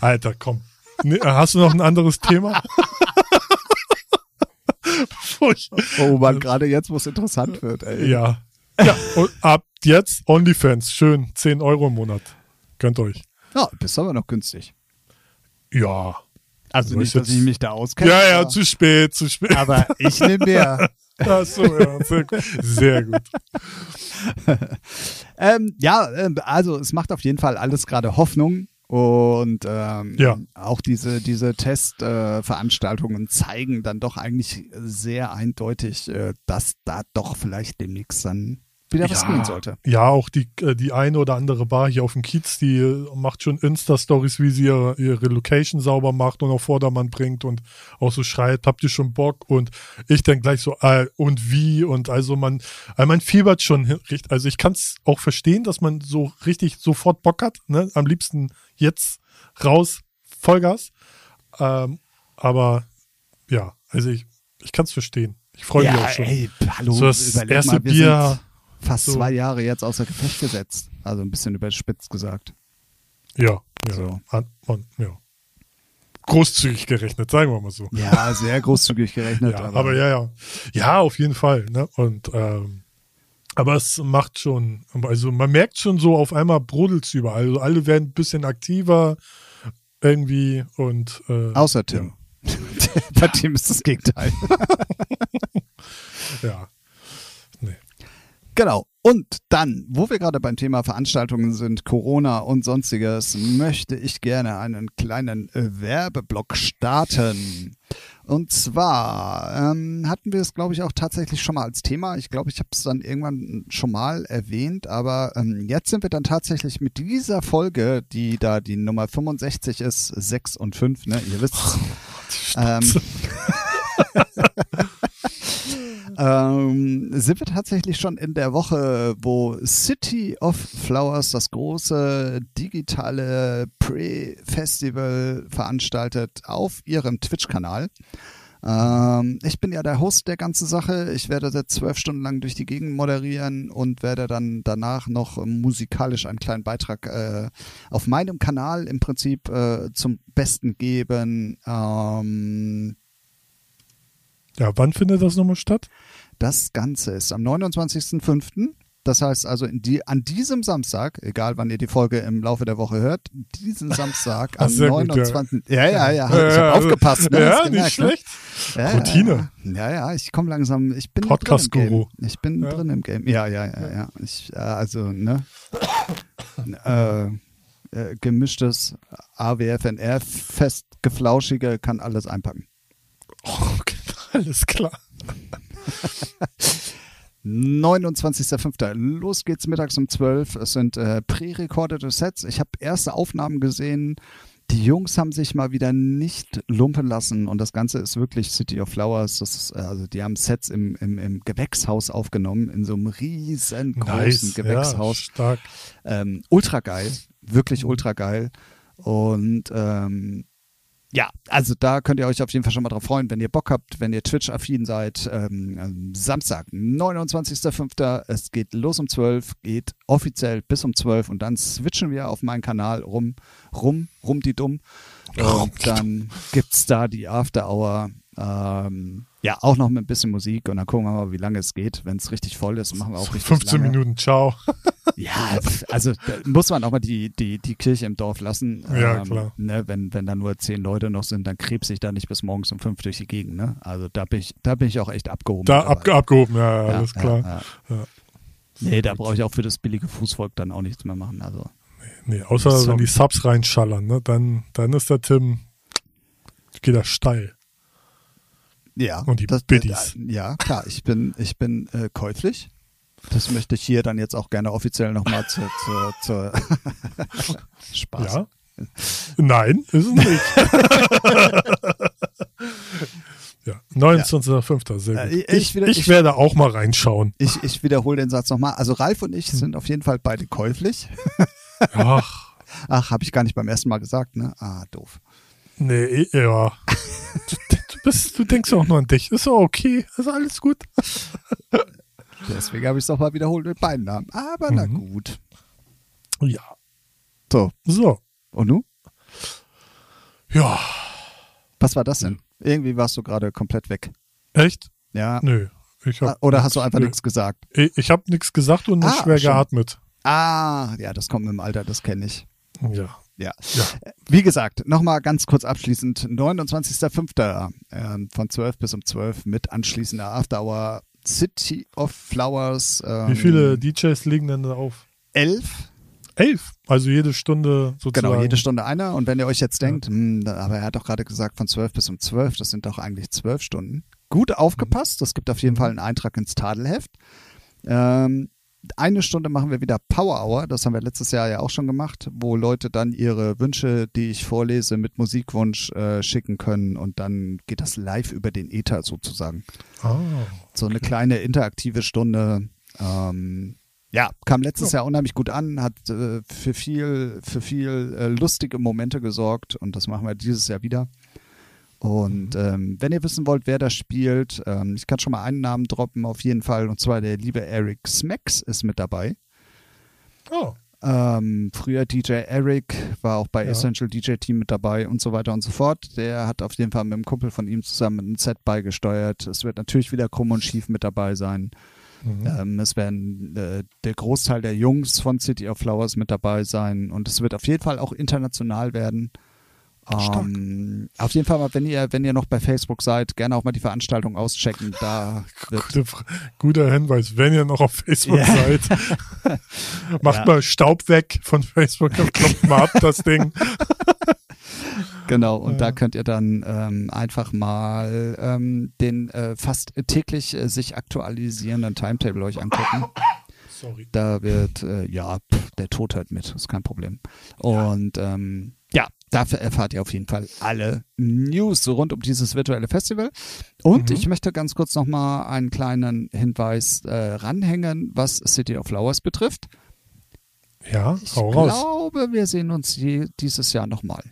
Alter, komm. Nee, hast du noch ein anderes Thema? oh man, gerade jetzt, wo es interessant wird. Ey. Ja. Ja, und ab jetzt OnlyFans. Schön, 10 Euro im Monat. Gönnt euch. Ja, bist aber noch günstig. Ja. Also nicht, dass ich mich da auskenne. Ja, ja, zu spät, zu spät. Aber ich nehme mehr. Ach so, ja, sehr gut. Sehr gut. ähm, ja, ähm, also es macht auf jeden Fall alles gerade Hoffnung. Und ähm, ja. auch diese, diese Testveranstaltungen äh, zeigen dann doch eigentlich sehr eindeutig, äh, dass da doch vielleicht demnächst dann wieder ja, was gehen sollte. Ja, auch die, äh, die eine oder andere Bar hier auf dem Kiez, die äh, macht schon Insta-Stories, wie sie ihre, ihre Location sauber macht und auf Vordermann bringt und auch so schreit, habt ihr schon Bock? Und ich denke gleich so, äh, und wie? Und also man, also man fiebert schon richtig. Also ich kann es auch verstehen, dass man so richtig sofort Bock hat. Ne? Am liebsten jetzt raus, Vollgas. Ähm, aber ja, also ich, ich kann es verstehen. Ich freue mich ja, auch schon. Ey, hallo, so das erste mal, Bier fast so. zwei Jahre jetzt außer Gefecht gesetzt. Also ein bisschen überspitzt gesagt. Ja, ja. So. Man, ja. Großzügig gerechnet, sagen wir mal so. Ja, sehr großzügig gerechnet. ja, aber, aber, ja, ja. Ja, auf jeden Fall. Ne? Und ähm, aber es macht schon, also man merkt schon so, auf einmal brodelt es überall. Also alle werden ein bisschen aktiver irgendwie und äh, Außer Tim. Ja. Bei Tim ist das Gegenteil. ja. Genau. Und dann, wo wir gerade beim Thema Veranstaltungen sind, Corona und sonstiges, möchte ich gerne einen kleinen äh, Werbeblock starten. Und zwar ähm, hatten wir es, glaube ich, auch tatsächlich schon mal als Thema. Ich glaube, ich habe es dann irgendwann schon mal erwähnt, aber ähm, jetzt sind wir dann tatsächlich mit dieser Folge, die da die Nummer 65 ist, 6 und 5, ne? Ihr wisst. ähm, ähm, sind wir tatsächlich schon in der Woche, wo City of Flowers das große digitale Pre-Festival veranstaltet auf ihrem Twitch-Kanal. Ähm, ich bin ja der Host der ganzen Sache. Ich werde jetzt zwölf Stunden lang durch die Gegend moderieren und werde dann danach noch musikalisch einen kleinen Beitrag äh, auf meinem Kanal im Prinzip äh, zum Besten geben. Ähm, ja, wann findet das nochmal statt? Das Ganze ist am 29.05. Das heißt also die, an diesem Samstag, egal wann ihr die Folge im Laufe der Woche hört, diesen Samstag am 29. Gut, ja. ja, ja, ja. Ich habe ja, aufgepasst. Ne? Ja, nicht ne? schlecht. Ja, Routine. Ja, ja, ich komme langsam. Ich bin Podcast drin im Game. Ich bin ja. drin im Game. Ja, ja, ja, ja. Ich, äh, also, ne? äh, äh, gemischtes AWFNR, festgeflauschige, kann alles einpacken. Okay, alles klar. 29.05. Los geht's mittags um 12. Es sind äh, prärekordete Sets. Ich habe erste Aufnahmen gesehen. Die Jungs haben sich mal wieder nicht lumpen lassen und das Ganze ist wirklich City of Flowers. Ist, also die haben Sets im, im, im Gewächshaus aufgenommen, in so einem riesengroßen nice, Gewächshaus. Ja, stark. Ähm, ultra geil, wirklich ultra geil. Und ähm, ja, also da könnt ihr euch auf jeden Fall schon mal drauf freuen, wenn ihr Bock habt, wenn ihr Twitch-affin seid. Ähm, Samstag, 29.05. Es geht los um 12, geht offiziell bis um 12 und dann switchen wir auf meinen Kanal rum, rum, rum die dumm. Und dann gibt's da die After Hour. Ähm, ja, auch noch mit ein bisschen Musik und dann gucken wir mal, wie lange es geht. Wenn es richtig voll ist, machen wir auch richtig 15 lange. Minuten, ciao. ja, also muss man auch mal die, die, die Kirche im Dorf lassen. Ja, ähm, klar. Ne, wenn, wenn da nur zehn Leute noch sind, dann krebs ich da nicht bis morgens um fünf durch die Gegend. Ne? Also da bin ich, da bin ich auch echt abgehoben. Da ab, abgehoben, ja, ja, alles klar. Ja, ja. Nee, da brauche ich auch für das billige Fußvolk dann auch nichts mehr machen. Also. Nee, nee außer so. wenn die Subs reinschallern, ne? dann, dann ist der Tim, geht er steil. Ja. Und die das, Biddies. Äh, ja, klar, ich bin, ich bin äh, käuflich. Das möchte ich hier dann jetzt auch gerne offiziell nochmal zur, zur, zur Spaß. Ja. Nein, ist es nicht. ja, 29.05. Sehr gut. Äh, ich, ich, ich, ich, werde auch mal reinschauen. Ich, ich wiederhole den Satz nochmal. Also Ralf und ich hm. sind auf jeden Fall beide käuflich. Ach. Ach, habe ich gar nicht beim ersten Mal gesagt, ne? Ah, doof. Nee, ja. Bist, du denkst auch nur an dich. Ist auch okay. Ist alles gut. Deswegen habe ich es auch mal wiederholt mit beiden Namen. Aber mhm. na gut. Ja. So. So. Und du? Ja. Was war das denn? Irgendwie warst du gerade komplett weg. Echt? Ja. Nö. Ah, Oder hast du einfach nichts gesagt? Ich, ich habe nichts gesagt und ah, schwer schon. geatmet. Ah, ja, das kommt mit dem Alter, das kenne ich. Ja. Ja. ja. Wie gesagt, nochmal ganz kurz abschließend, 29.05. Äh, von 12 bis um 12 mit anschließender Afterhour City of Flowers. Ähm, Wie viele DJs liegen denn da auf? Elf. elf. Also jede Stunde sozusagen. Genau, jede Stunde einer. Und wenn ihr euch jetzt denkt, ja. mh, hm, aber er hat doch gerade gesagt von zwölf bis um zwölf, das sind doch eigentlich zwölf Stunden. Gut aufgepasst. Es gibt auf jeden mhm. Fall einen Eintrag ins Tadelheft. Ähm, eine Stunde machen wir wieder Power Hour. Das haben wir letztes Jahr ja auch schon gemacht, wo Leute dann ihre Wünsche, die ich vorlese, mit Musikwunsch äh, schicken können und dann geht das live über den Ether sozusagen. Oh, so eine kleine interaktive Stunde. Ähm, ja, kam letztes Jahr unheimlich gut an, hat äh, für viel, für viel äh, lustige Momente gesorgt und das machen wir dieses Jahr wieder. Und mhm. ähm, wenn ihr wissen wollt, wer das spielt, ähm, ich kann schon mal einen Namen droppen, auf jeden Fall. Und zwar der liebe Eric Smacks ist mit dabei. Oh. Ähm, früher DJ Eric war auch bei ja. Essential DJ Team mit dabei und so weiter und so fort. Der hat auf jeden Fall mit einem Kumpel von ihm zusammen ein Set beigesteuert. Es wird natürlich wieder krumm und schief mit dabei sein. Mhm. Ähm, es werden äh, der Großteil der Jungs von City of Flowers mit dabei sein und es wird auf jeden Fall auch international werden. Ähm, auf jeden Fall, wenn ihr, wenn ihr noch bei Facebook seid, gerne auch mal die Veranstaltung auschecken. Da Gute, guter Hinweis, wenn ihr noch auf Facebook ja. seid, macht ja. mal Staub weg von Facebook und klopft mal ab das Ding. Genau, und ja. da könnt ihr dann ähm, einfach mal ähm, den äh, fast täglich äh, sich aktualisierenden Timetable euch angucken. Sorry. Da wird, äh, ja, pff, der Tod halt mit, ist kein Problem. Und ähm, ja, dafür erfahrt ihr auf jeden Fall alle News rund um dieses virtuelle Festival. Und mhm. ich möchte ganz kurz nochmal einen kleinen Hinweis äh, ranhängen, was City of Flowers betrifft. Ja, ich hau raus. Ich glaube, wir sehen uns je, dieses Jahr nochmal.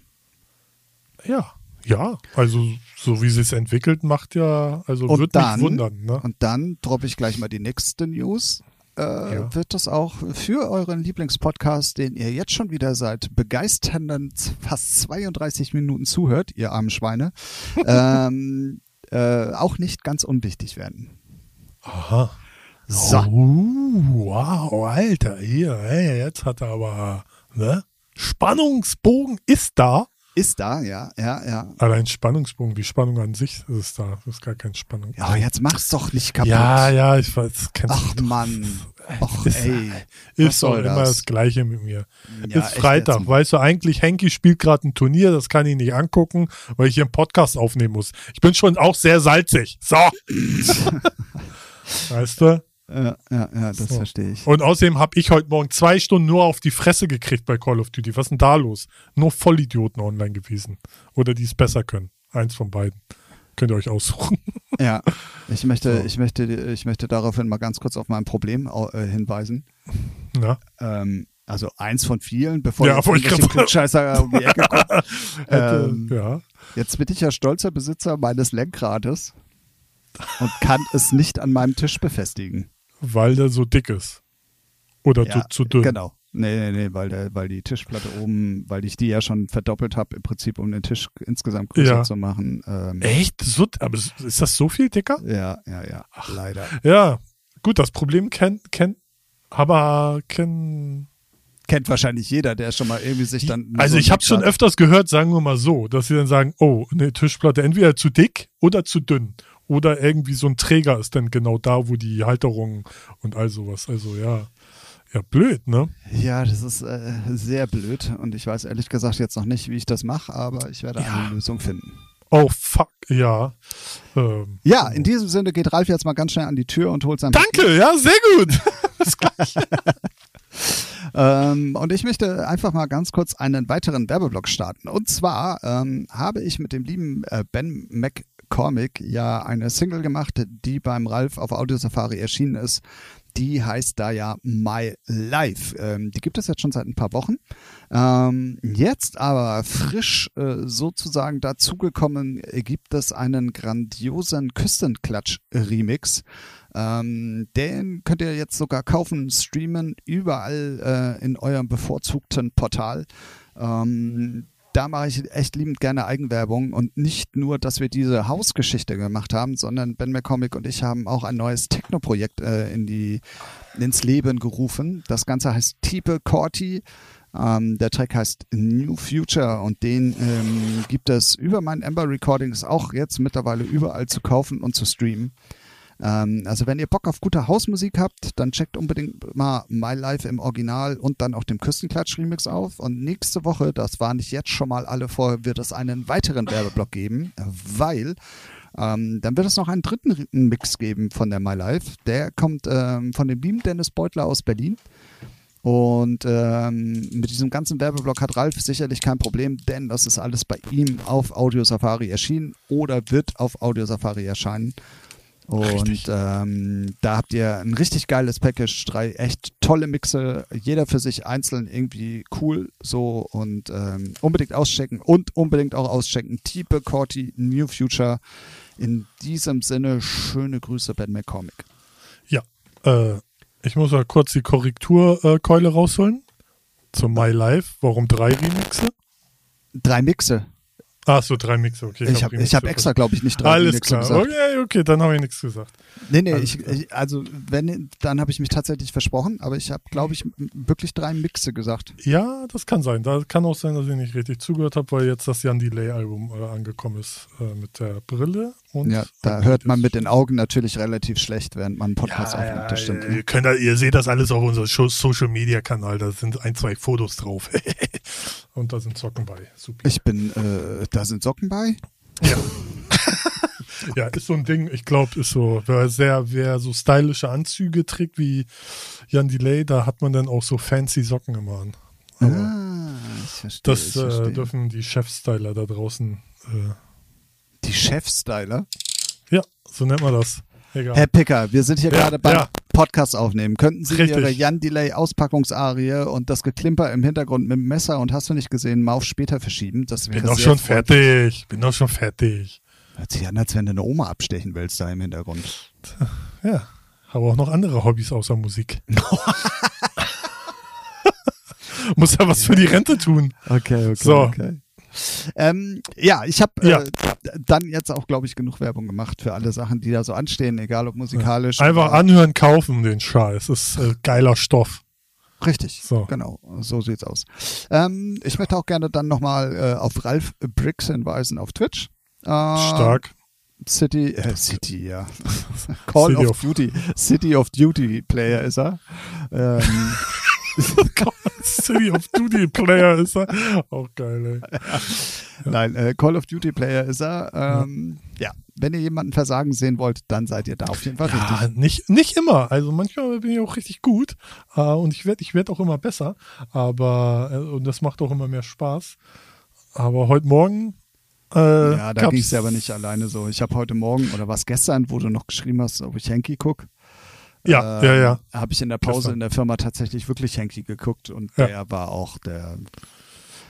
Ja, ja, also so wie sie es entwickelt, macht ja, also und wird dann, mich wundern. Ne? Und dann droppe ich gleich mal die nächste News äh, ja. wird das auch für euren Lieblingspodcast, den ihr jetzt schon wieder seit begeisternden fast 32 Minuten zuhört, ihr armen Schweine, ähm, äh, auch nicht ganz unwichtig werden. Aha. So. Oh, wow, Alter, hier, hey, jetzt hat er aber, ne? Spannungsbogen ist da. Ist da, ja, ja, ja. Allein Spannungsbogen, die Spannung an sich ist da. Das ist gar keine Spannung. Ja, jetzt mach's doch nicht kaputt. Ja, ja, ich weiß, Ach Mann. Ach, ist, ey. Ist doch immer das? das Gleiche mit mir. Ja, ist Freitag. Weißt du, eigentlich, Henki spielt gerade ein Turnier, das kann ich nicht angucken, weil ich hier einen Podcast aufnehmen muss. Ich bin schon auch sehr salzig. So. weißt du? Ja, ja, ja, das so. verstehe ich. Und außerdem habe ich heute Morgen zwei Stunden nur auf die Fresse gekriegt bei Call of Duty. Was ist denn da los? Nur Vollidioten online gewesen. Oder die es besser können. Eins von beiden. Könnt ihr euch aussuchen. Ja, ich möchte, so. ich möchte, ich möchte daraufhin mal ganz kurz auf mein Problem äh, hinweisen. Ja. Ähm, also eins von vielen, bevor ja, ich den Scheißer um die Ecke komme. ähm, ja. Jetzt bin ich ja stolzer Besitzer meines Lenkrades und kann es nicht an meinem Tisch befestigen. Weil der so dick ist. Oder ja, zu, zu dünn. Genau. Nee, nee, nee, weil, der, weil die Tischplatte oben, weil ich die ja schon verdoppelt habe, im Prinzip, um den Tisch insgesamt größer ja. zu machen. Ähm, Echt? So, aber ist das so viel dicker? Ja, ja, ja. Ach, leider. Ja, gut, das Problem kennt, kennt, aber kennt. Kennt wahrscheinlich jeder, der schon mal irgendwie sich dann. Also so ich habe schon öfters gehört, sagen wir mal so, dass sie dann sagen, oh, eine Tischplatte entweder zu dick oder zu dünn. Oder irgendwie so ein Träger ist dann genau da, wo die Halterung und all sowas. Also ja. Ja, blöd, ne? Ja, das ist äh, sehr blöd und ich weiß ehrlich gesagt jetzt noch nicht, wie ich das mache, aber ich werde ja. eine Lösung finden. Oh, fuck, ja. Ähm, ja, in diesem Sinne geht Ralf jetzt mal ganz schnell an die Tür und holt sein Danke, Papier. ja, sehr gut. Bis gleich. ähm, und ich möchte einfach mal ganz kurz einen weiteren Werbeblock starten. Und zwar ähm, habe ich mit dem lieben äh, Ben Mac Comic ja eine Single gemacht, die beim Ralf auf Audio Safari erschienen ist. Die heißt da ja My Life. Ähm, die gibt es jetzt schon seit ein paar Wochen. Ähm, jetzt aber frisch äh, sozusagen dazugekommen gibt es einen grandiosen Küstenklatsch-Remix. Ähm, den könnt ihr jetzt sogar kaufen, streamen, überall äh, in eurem bevorzugten Portal. Ähm, da mache ich echt liebend gerne Eigenwerbung und nicht nur, dass wir diese Hausgeschichte gemacht haben, sondern Ben McComic und ich haben auch ein neues Techno-Projekt äh, in die, ins Leben gerufen. Das Ganze heißt Tiepe Corti. Ähm, der Track heißt New Future und den ähm, gibt es über mein Ember Recordings auch jetzt mittlerweile überall zu kaufen und zu streamen. Ähm, also wenn ihr Bock auf gute Hausmusik habt, dann checkt unbedingt mal My Life im Original und dann auch dem Küstenklatsch-Remix auf. Und nächste Woche, das waren nicht jetzt schon mal alle vor, wird es einen weiteren Werbeblock geben, weil ähm, dann wird es noch einen dritten Mix geben von der My Life. Der kommt ähm, von dem lieben Dennis Beutler aus Berlin. Und ähm, mit diesem ganzen Werbeblock hat Ralf sicherlich kein Problem, denn das ist alles bei ihm auf Audio Safari erschienen oder wird auf Audio Safari erscheinen. Und ähm, da habt ihr ein richtig geiles Package, drei echt tolle Mixe, jeder für sich einzeln irgendwie cool so und ähm, unbedingt auschecken und unbedingt auch auschecken. Tiepe, Corti, New Future. In diesem Sinne, schöne Grüße, Ben McCormick. Ja, äh, ich muss mal kurz die Korrekturkeule rausholen. Zu My Life. Warum drei Remixe? Drei Mixe. Ach so, drei Mixe, okay. Ich habe hab, hab extra, glaube ich, nicht drei Alles Mixe klar. gesagt. Okay, okay, dann habe ich nichts gesagt. Nee, nee, ich, ich, also wenn, dann habe ich mich tatsächlich versprochen, aber ich habe, glaube ich, wirklich drei Mixe gesagt. Ja, das kann sein. Da kann auch sein, dass ich nicht richtig zugehört habe, weil jetzt das Jan Delay-Album äh, angekommen ist äh, mit der Brille. Und ja, da hört man mit den Augen natürlich relativ schlecht, während man einen Podcast ja, aufnimmt. Das stimmt. Ihr, könnt, ihr seht das alles auf unserem Social-Media-Kanal. Da sind ein, zwei Fotos drauf. und da sind Socken bei. Super. Ich bin, äh, da sind Socken bei? Ja. ja, ist so ein Ding, ich glaube, ist so, wer sehr, wer so stylische Anzüge trägt wie Jan Delay, da hat man dann auch so fancy Socken immer an. Aber ah, ich verstehe, das ich verstehe. Äh, dürfen die Chefstyler da draußen. Äh, die Chefstyler? Ja, so nennt man das. Egal. Herr Picker, wir sind hier Ja, gerade beim ja. Podcast aufnehmen. Könnten Sie Richtig. Ihre Jan Delay Auspackungsarie und das Geklimper im Hintergrund mit dem Messer und hast du nicht gesehen, mal auf später verschieben? Das wäre Bin doch schon fertig. Bin doch schon fertig. Hört sich an, als wenn du eine Oma abstechen willst da im Hintergrund. Ja. Habe auch noch andere Hobbys außer Musik. Muss ja was für die Rente tun. Okay, okay, So. okay. Ähm, ja, ich habe Ja. äh, dann jetzt auch, glaube ich, genug Werbung gemacht für alle Sachen, die da so anstehen, egal ob musikalisch. Einfach oder- anhören, kaufen den Scheiß. Ist äh, geiler Stoff. Richtig, So. genau, so sieht's aus. Ähm, ich möchte auch gerne dann nochmal äh, auf Ralf Briggs hinweisen auf Twitch. Äh, Stark. City, äh, City, ja. Call City of, of- Duty. City of Duty Player ist er. Ähm, City of Duty Player ist er. Auch geil, ey. Nein, äh, Call of Duty Player ist er. Ähm, ja. wenn ihr jemanden versagen sehen wollt, dann seid ihr da auf jeden Fall Ja, richtig. nicht, nicht immer. Also manchmal bin ich auch richtig gut äh, und ich werde ich werd auch immer besser. Aber äh, und das macht auch immer mehr Spaß. Aber heute Morgen. Äh, Ja, da ging es ja aber nicht alleine so. Ich habe heute Morgen oder was gestern, wo du noch geschrieben hast, ob ich Henky guck. Ja, ähm, ja, ja. Habe ich in der Pause in der Firma tatsächlich wirklich Henky geguckt und Ja. der war auch der,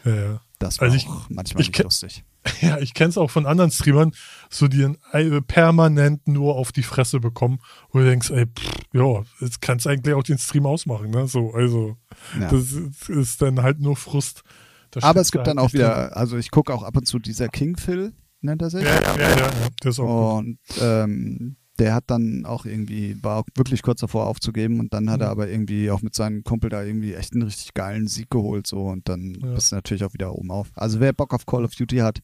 ja, ja. das war Also ich- auch manchmal ich nicht lustig. Ja, ich kenne es auch von anderen Streamern, so die äh, permanent nur auf die Fresse bekommen, wo du denkst, ey, pff, ja, jetzt kannst du eigentlich auch den Stream ausmachen, ne? So, also Ja. das ist, dann halt nur Frust. Da Aber es gibt du dann auch drin. wieder, also ich gucke auch ab und zu dieser King Phil, nennt er sich. Ja, ja, ja, ja, das ist auch. Und ähm, der hat dann auch irgendwie, war auch wirklich kurz davor aufzugeben und dann hat er Mhm. aber irgendwie auch mit seinem Kumpel da irgendwie echt einen richtig geilen Sieg geholt so und dann Ja. bist du natürlich auch wieder oben auf. Also wer Bock auf Call of Duty hat,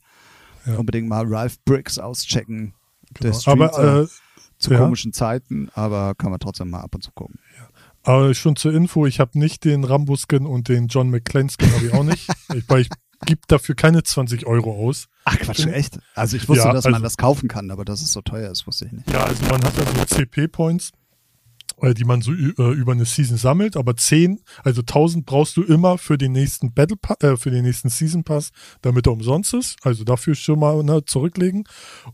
Ja. unbedingt mal Ralph Briggs auschecken. Genau. Aber, äh, zu ja. komischen Zeiten, aber kann man trotzdem mal ab und zu gucken. aber schon zur Info, ich habe nicht den Rambo-Skin und den John McClane-Skin habe ich auch nicht, ich, ich gebe dafür keine 20 Euro aus. Ach Quatsch, echt? Also ich wusste, Ja, dass man also- das kaufen kann, aber dass es so teuer ist, wusste ich nicht. Ja, also man hat ja so CP-Points, äh, die man so äh, über eine Season sammelt, aber 10, also 1000 brauchst du immer für den nächsten Battle äh, für den nächsten Season Pass, damit er umsonst ist. Also dafür schon mal ne, zurücklegen.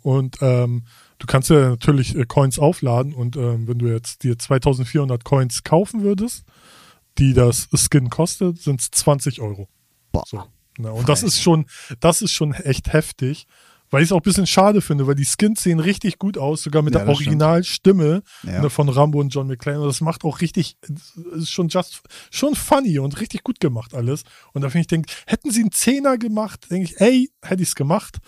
Und ähm, du kannst ja natürlich äh, Coins aufladen und ähm, wenn du jetzt dir 2400 Coins kaufen würdest, die das Skin kostet, sind es 20 Euro. Boah. So. Na, und das ist schon, das ist schon echt heftig, weil ich es auch ein bisschen schade finde, weil die Skins sehen richtig gut aus, sogar mit Ja, der. Originalstimme Ja. ne, von Rambo und John McClane. Und das macht auch richtig, ist schon just, schon funny und richtig gut gemacht alles. Und da finde ich, denk, hätten sie einen Zehner gemacht, denke ich, ey, hätte ich es gemacht.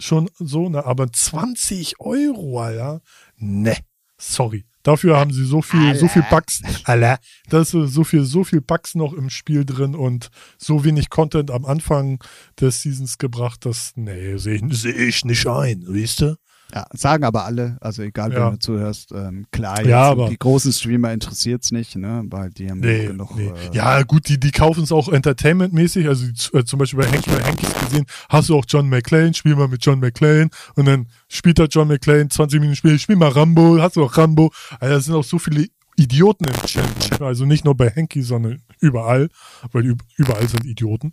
Schon so, ne, aber 20 Euro, Alter. Ne, sorry. Dafür haben sie so viel, so viel Bugs, Alter. Da ist so viel, so viel Bugs noch im Spiel drin und so wenig Content am Anfang des Seasons gebracht, dass, nee, sehe ich, seh ich nicht ein, weißt du? Ja, sagen aber alle, also egal, ja. wenn du zuhörst, ähm, klar, ja, aber die großen Streamer interessiert es nicht, ne, weil die haben nee, genug. Nee. Äh, ja, gut, die, die kaufen es auch entertainmentmäßig, also äh, zum Beispiel bei Hanky, bei Hankys gesehen, hast du auch John McClane, spiel mal mit John McClane und dann spielt er John McClane, 20 Minuten später, spiel mal Rambo, hast du auch Rambo, also da sind auch so viele Idioten im Chat, also nicht nur bei Hanky, sondern überall, weil überall sind Idioten.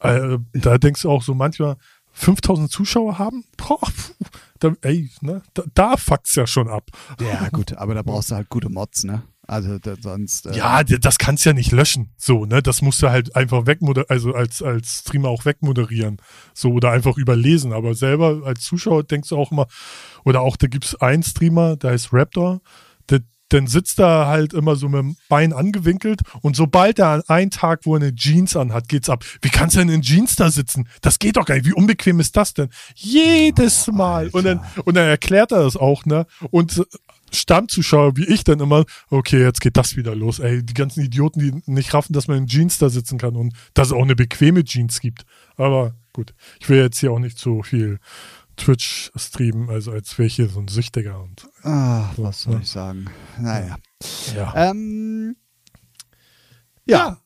Äh, da denkst du auch so manchmal, 5000 Zuschauer haben, boah, da, ey, ne, da, da fuckt's ja schon ab. Ja, gut, aber da brauchst du halt gute Mods, ne? Also da, sonst. Äh ja, das kannst du ja nicht löschen. So, ne? Das musst du halt einfach wegmoderieren, also als, als Streamer auch wegmoderieren. So, oder einfach überlesen. Aber selber als Zuschauer denkst du auch immer, oder auch, da gibt's einen Streamer, der heißt Raptor, dann sitzt er halt immer so mit dem Bein angewinkelt und sobald er an einen Tag, wo er eine Jeans anhat, geht's ab. Wie kannst du denn in Jeans da sitzen? Das geht doch gar nicht. Wie unbequem ist das denn? Jedes Mal. und dann, und dann erklärt er das auch, ne? Und Stammzuschauer wie ich dann immer, okay, jetzt geht das wieder los. Ey, die ganzen Idioten, die nicht raffen, dass man in Jeans da sitzen kann und dass es auch eine bequeme Jeans gibt. Aber gut, ich will jetzt hier auch nicht so viel Twitch streamen, also als wäre ich hier so ein Süchtiger. Und, Ach, was soll ich sagen? Naja. Ja. Ähm, ja. ja.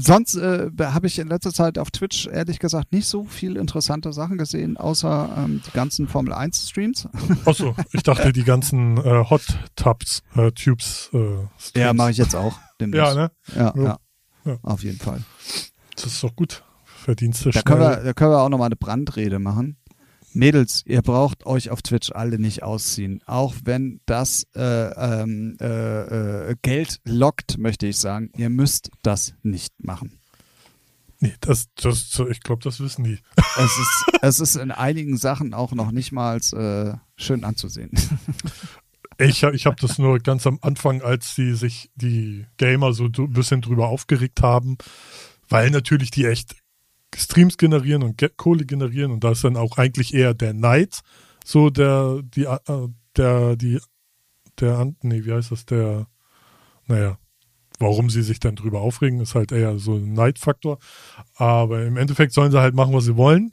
Sonst äh, habe ich in letzter Zeit auf Twitch ehrlich gesagt nicht so viel interessante Sachen gesehen, außer ähm, die ganzen Formel 1 Streams. Achso, ich dachte die ganzen äh, Hot Tubs, äh, Tubes. Äh, ja, mache ich jetzt auch. Ja, ne? Ja, ja, ja, auf jeden Fall. Das ist doch gut. Verdienste da können wir, Da können wir auch nochmal eine Brandrede machen. Mädels, ihr braucht euch auf Twitch alle nicht ausziehen. Auch wenn das äh, ähm, äh, äh, Geld lockt, möchte ich sagen. Ihr müsst das nicht machen. Nee, das, das, ich glaube, das wissen die. Es ist, es ist in einigen Sachen auch noch nicht mal äh, schön anzusehen. Ich, ich habe das nur ganz am Anfang, als sie sich die Gamer so ein bisschen drüber aufgeregt haben, weil natürlich die echt Streams generieren und Kohle generieren und da ist dann auch eigentlich eher der Neid so der, die, äh, der, die, der, nee, wie heißt das, der, naja, warum sie sich dann drüber aufregen, ist halt eher so ein Neidfaktor. Aber im Endeffekt sollen sie halt machen, was sie wollen.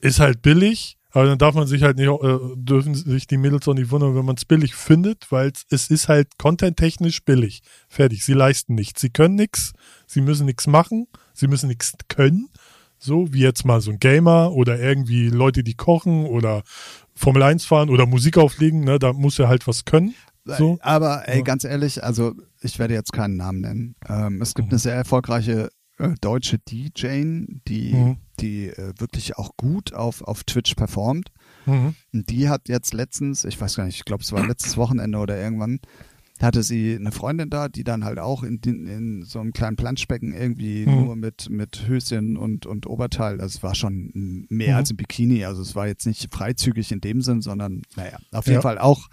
Ist halt billig, aber dann darf man sich halt nicht, äh, dürfen sich die Mädels auch nicht wundern, wenn man es billig findet, weil es ist halt contenttechnisch billig. Fertig. Sie leisten nichts. Sie können nichts. Sie müssen nichts machen. Sie müssen nichts können. So wie jetzt mal so ein Gamer oder irgendwie Leute, die kochen oder Formel 1 fahren oder Musik auflegen, ne, da muss er halt was können. So. Aber ey, ganz ehrlich, also ich werde jetzt keinen Namen nennen. Ähm, es gibt mhm. eine sehr erfolgreiche äh, deutsche DJ, die, mhm. die äh, wirklich auch gut auf, auf Twitch performt. Mhm. Und die hat jetzt letztens, ich weiß gar nicht, ich glaube, es war letztes Wochenende oder irgendwann, hatte sie eine Freundin da, die dann halt auch in, in so einem kleinen Planschbecken irgendwie mhm. nur mit, mit Höschen und, und Oberteil, das war schon mehr mhm. als ein Bikini, also es war jetzt nicht freizügig in dem Sinn, sondern naja, auf jeden ja. Fall auch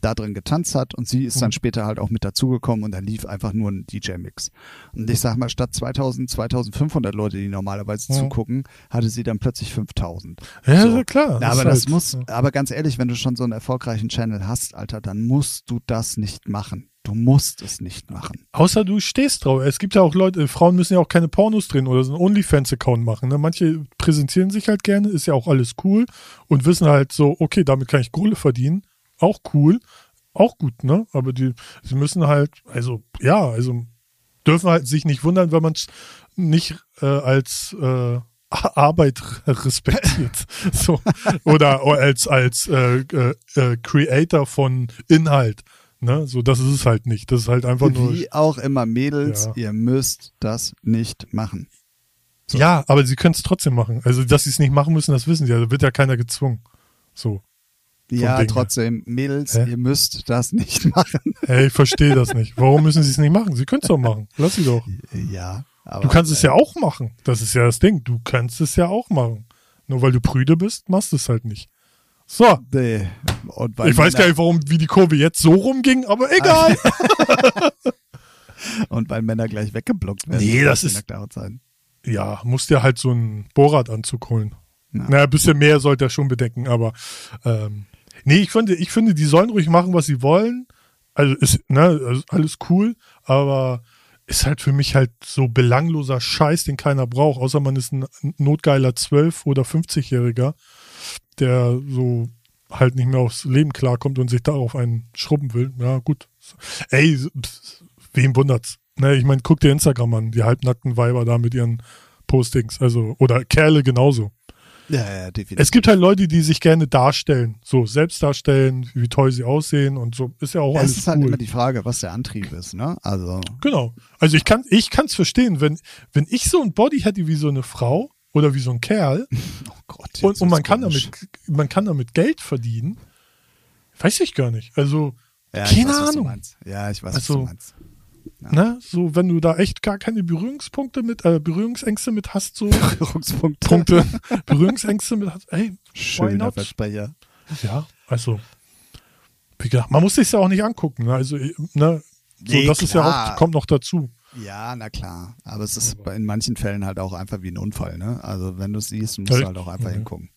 da drin getanzt hat und sie ist mhm. dann später halt auch mit dazugekommen und da lief einfach nur ein DJ-Mix. Und ich sag mal, statt 2000, 2500 Leute, die normalerweise mhm. zugucken, hatte sie dann plötzlich 5000. Ja, so. klar. Das aber das halt, muss, ja. aber ganz ehrlich, wenn du schon so einen erfolgreichen Channel hast, Alter, dann musst du das nicht machen. Du musst es nicht machen. Außer du stehst drauf. Es gibt ja auch Leute, Frauen müssen ja auch keine Pornos drehen oder so einen OnlyFans-Account machen. Ne? Manche präsentieren sich halt gerne, ist ja auch alles cool und wissen halt so, okay, damit kann ich Kohle verdienen auch cool, auch gut, ne? Aber die, sie müssen halt, also ja, also dürfen halt sich nicht wundern, wenn man es nicht äh, als äh, Arbeit respektiert. so. Oder, oder als, als äh, äh, äh, Creator von Inhalt. Ne? So, das ist es halt nicht. Das ist halt einfach Wie nur. Wie auch immer, Mädels, ja. ihr müsst das nicht machen. So. Ja, aber sie können es trotzdem machen. Also, dass sie es nicht machen müssen, das wissen sie. Da wird ja keiner gezwungen. So. Ja, Ding. trotzdem, Mädels, Hä? ihr müsst das nicht machen. Hey, ich verstehe das nicht. Warum müssen sie es nicht machen? Sie können es doch machen. Lass sie doch. Ja. Aber, du kannst es ja auch machen. Das ist ja das Ding. Du kannst es ja auch machen. Nur weil du prüde bist, machst du es halt nicht. So. Nee. ich weiß gar nicht, warum, wie die Kurve jetzt so rumging, aber egal. Und weil Männer gleich weggeblockt werden. Nee, das ist. Ja, musst dir halt so einen Bohrradanzug holen. Ja. Naja, ein bisschen mehr sollte er schon bedecken, aber ähm, Nee, ich finde, ich finde, die sollen ruhig machen, was sie wollen. Also ist, ne, also alles cool, aber ist halt für mich halt so belangloser Scheiß, den keiner braucht, außer man ist ein notgeiler 12- oder 50-Jähriger, der so halt nicht mehr aufs Leben klarkommt und sich darauf einen schrubben will. Ja, gut. Ey, wem wundert's? Ne, ich meine, guck dir Instagram an, die halbnackten Weiber da mit ihren Postings, also, oder Kerle genauso. Ja, ja, definitiv. Es gibt halt Leute, die sich gerne darstellen, so selbst darstellen, wie toll sie aussehen und so. Ist ja auch das alles ist halt cool. immer die Frage, was der Antrieb ist, ne? Also. Genau. Also ich kann, ich kann es verstehen, wenn, wenn ich so ein Body hätte wie so eine Frau oder wie so ein Kerl Oh Gott. und, und man kann komisch. damit, man kann damit Geld verdienen, weiß ich gar nicht. Also, Ja, ich keine weiß, was Ahnung. Ja, ich weiß, was Also, du meinst. Ne, so wenn du da echt gar keine Berührungspunkte mit, äh, Berührungsängste mit hast, so Berührungspunkte. Punkte, Berührungsängste mit hast, ey, Schöner? Versprecher. Ja, also, wie gesagt, man muss sich ja auch nicht angucken. Ne? Also, ne, so, Nee, das ist ja klar. auch, kommt noch dazu. Ja, na klar. Aber es ist in manchen Fällen halt auch einfach wie ein Unfall, ne? Also wenn du es siehst, musst Ja. du halt auch einfach Mhm. hingucken.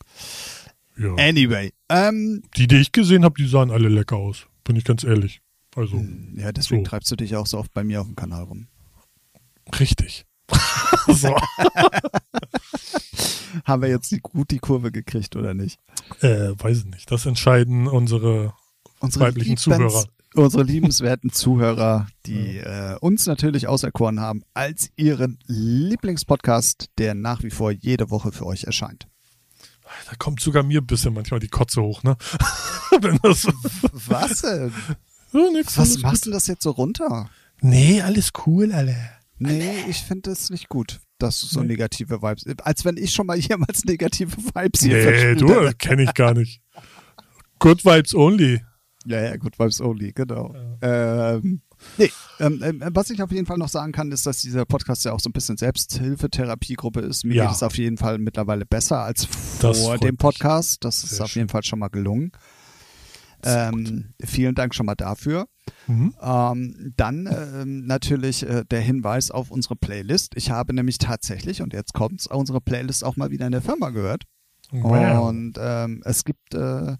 Ja. Anyway, ähm, Die, die ich gesehen habe, die sahen alle lecker aus. Bin ich ganz ehrlich. Also, ja, deswegen So. treibst du dich auch so oft bei mir auf dem Kanal rum. richtig. so. Haben wir jetzt die, gut die Kurve gekriegt oder nicht? äh, weiß ich nicht. Das entscheiden unsere Unsere weiblichen liebens- Zuhörer. Unsere liebenswerten Zuhörer, die äh, uns natürlich auserkoren haben als ihren Lieblingspodcast, der nach wie vor jede Woche für euch erscheint. Da kommt sogar mir ein bisschen manchmal die Kotze hoch, ne? Was denn? Ja, nix, Was alles machst gut. du das jetzt so runter? Nee, alles cool, alle. Nee, ich finde es nicht gut, dass du so Nee. negative Vibes, als wenn ich schon mal jemals negative Vibes hier Nee, du, kenne ich gar nicht. Good Vibes only. Ja, ja, gut, Vibes only, genau. Ähm, nee, ähm, ähm, was ich auf jeden Fall noch sagen kann, ist, dass dieser Podcast ja auch so ein bisschen Selbsthilfetherapiegruppe ist. Mir Ja. geht es auf jeden Fall mittlerweile besser als vor dem. Podcast. Das ist auf jeden Fall schon mal gelungen. Ähm, vielen Dank schon mal dafür. Mhm. Ähm, dann ähm, natürlich äh, der Hinweis auf unsere Playlist. Ich habe nämlich tatsächlich, und jetzt kommt's, unsere Playlist auch mal wieder in der Firma gehört. Wow. Und ähm, es gibt, äh,